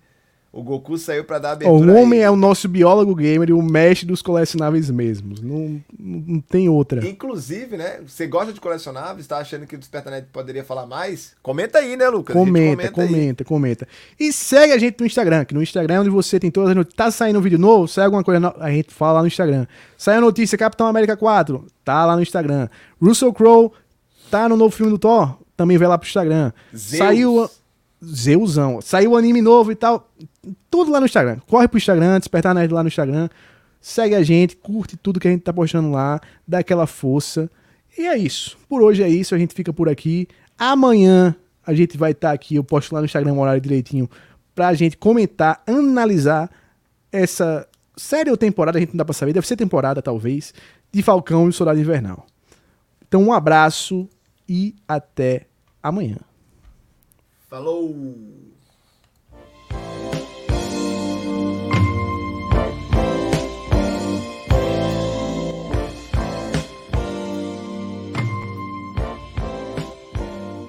O Goku saiu para dar abertura. O homem é o nosso biólogo gamer e o mestre dos colecionáveis mesmos. Não, não tem outra. Inclusive, né? Você gosta de colecionáveis? Tá achando que o Despertanet poderia falar mais? Comenta aí, né, Lucas? Comenta, comenta, comenta, comenta, E segue a gente no Instagram, que no Instagram é onde você tem todas as notícias. Tá saindo um vídeo novo? Sai alguma coisa nova? A gente fala lá no Instagram. Sai a notícia Capitão América 4? Tá lá no Instagram. Russell Crowe tá no novo filme do Thor? Também vai lá pro Instagram. Zeus. Saiu. Zeusão. Saiu o anime novo e tal. Tudo lá no Instagram. Corre pro Instagram, Despertar Nerd lá no Instagram. Segue a gente, curte tudo que a gente tá postando lá, dá aquela força. E é isso. Por hoje é isso, a gente fica por aqui. Amanhã a gente vai estar tá aqui, eu posto lá no Instagram o horário direitinho, pra gente comentar, analisar essa série ou temporada, a gente não dá pra saber, deve ser temporada talvez, de Falcão e o Soldado Invernal. Então um abraço e até amanhã. Falou!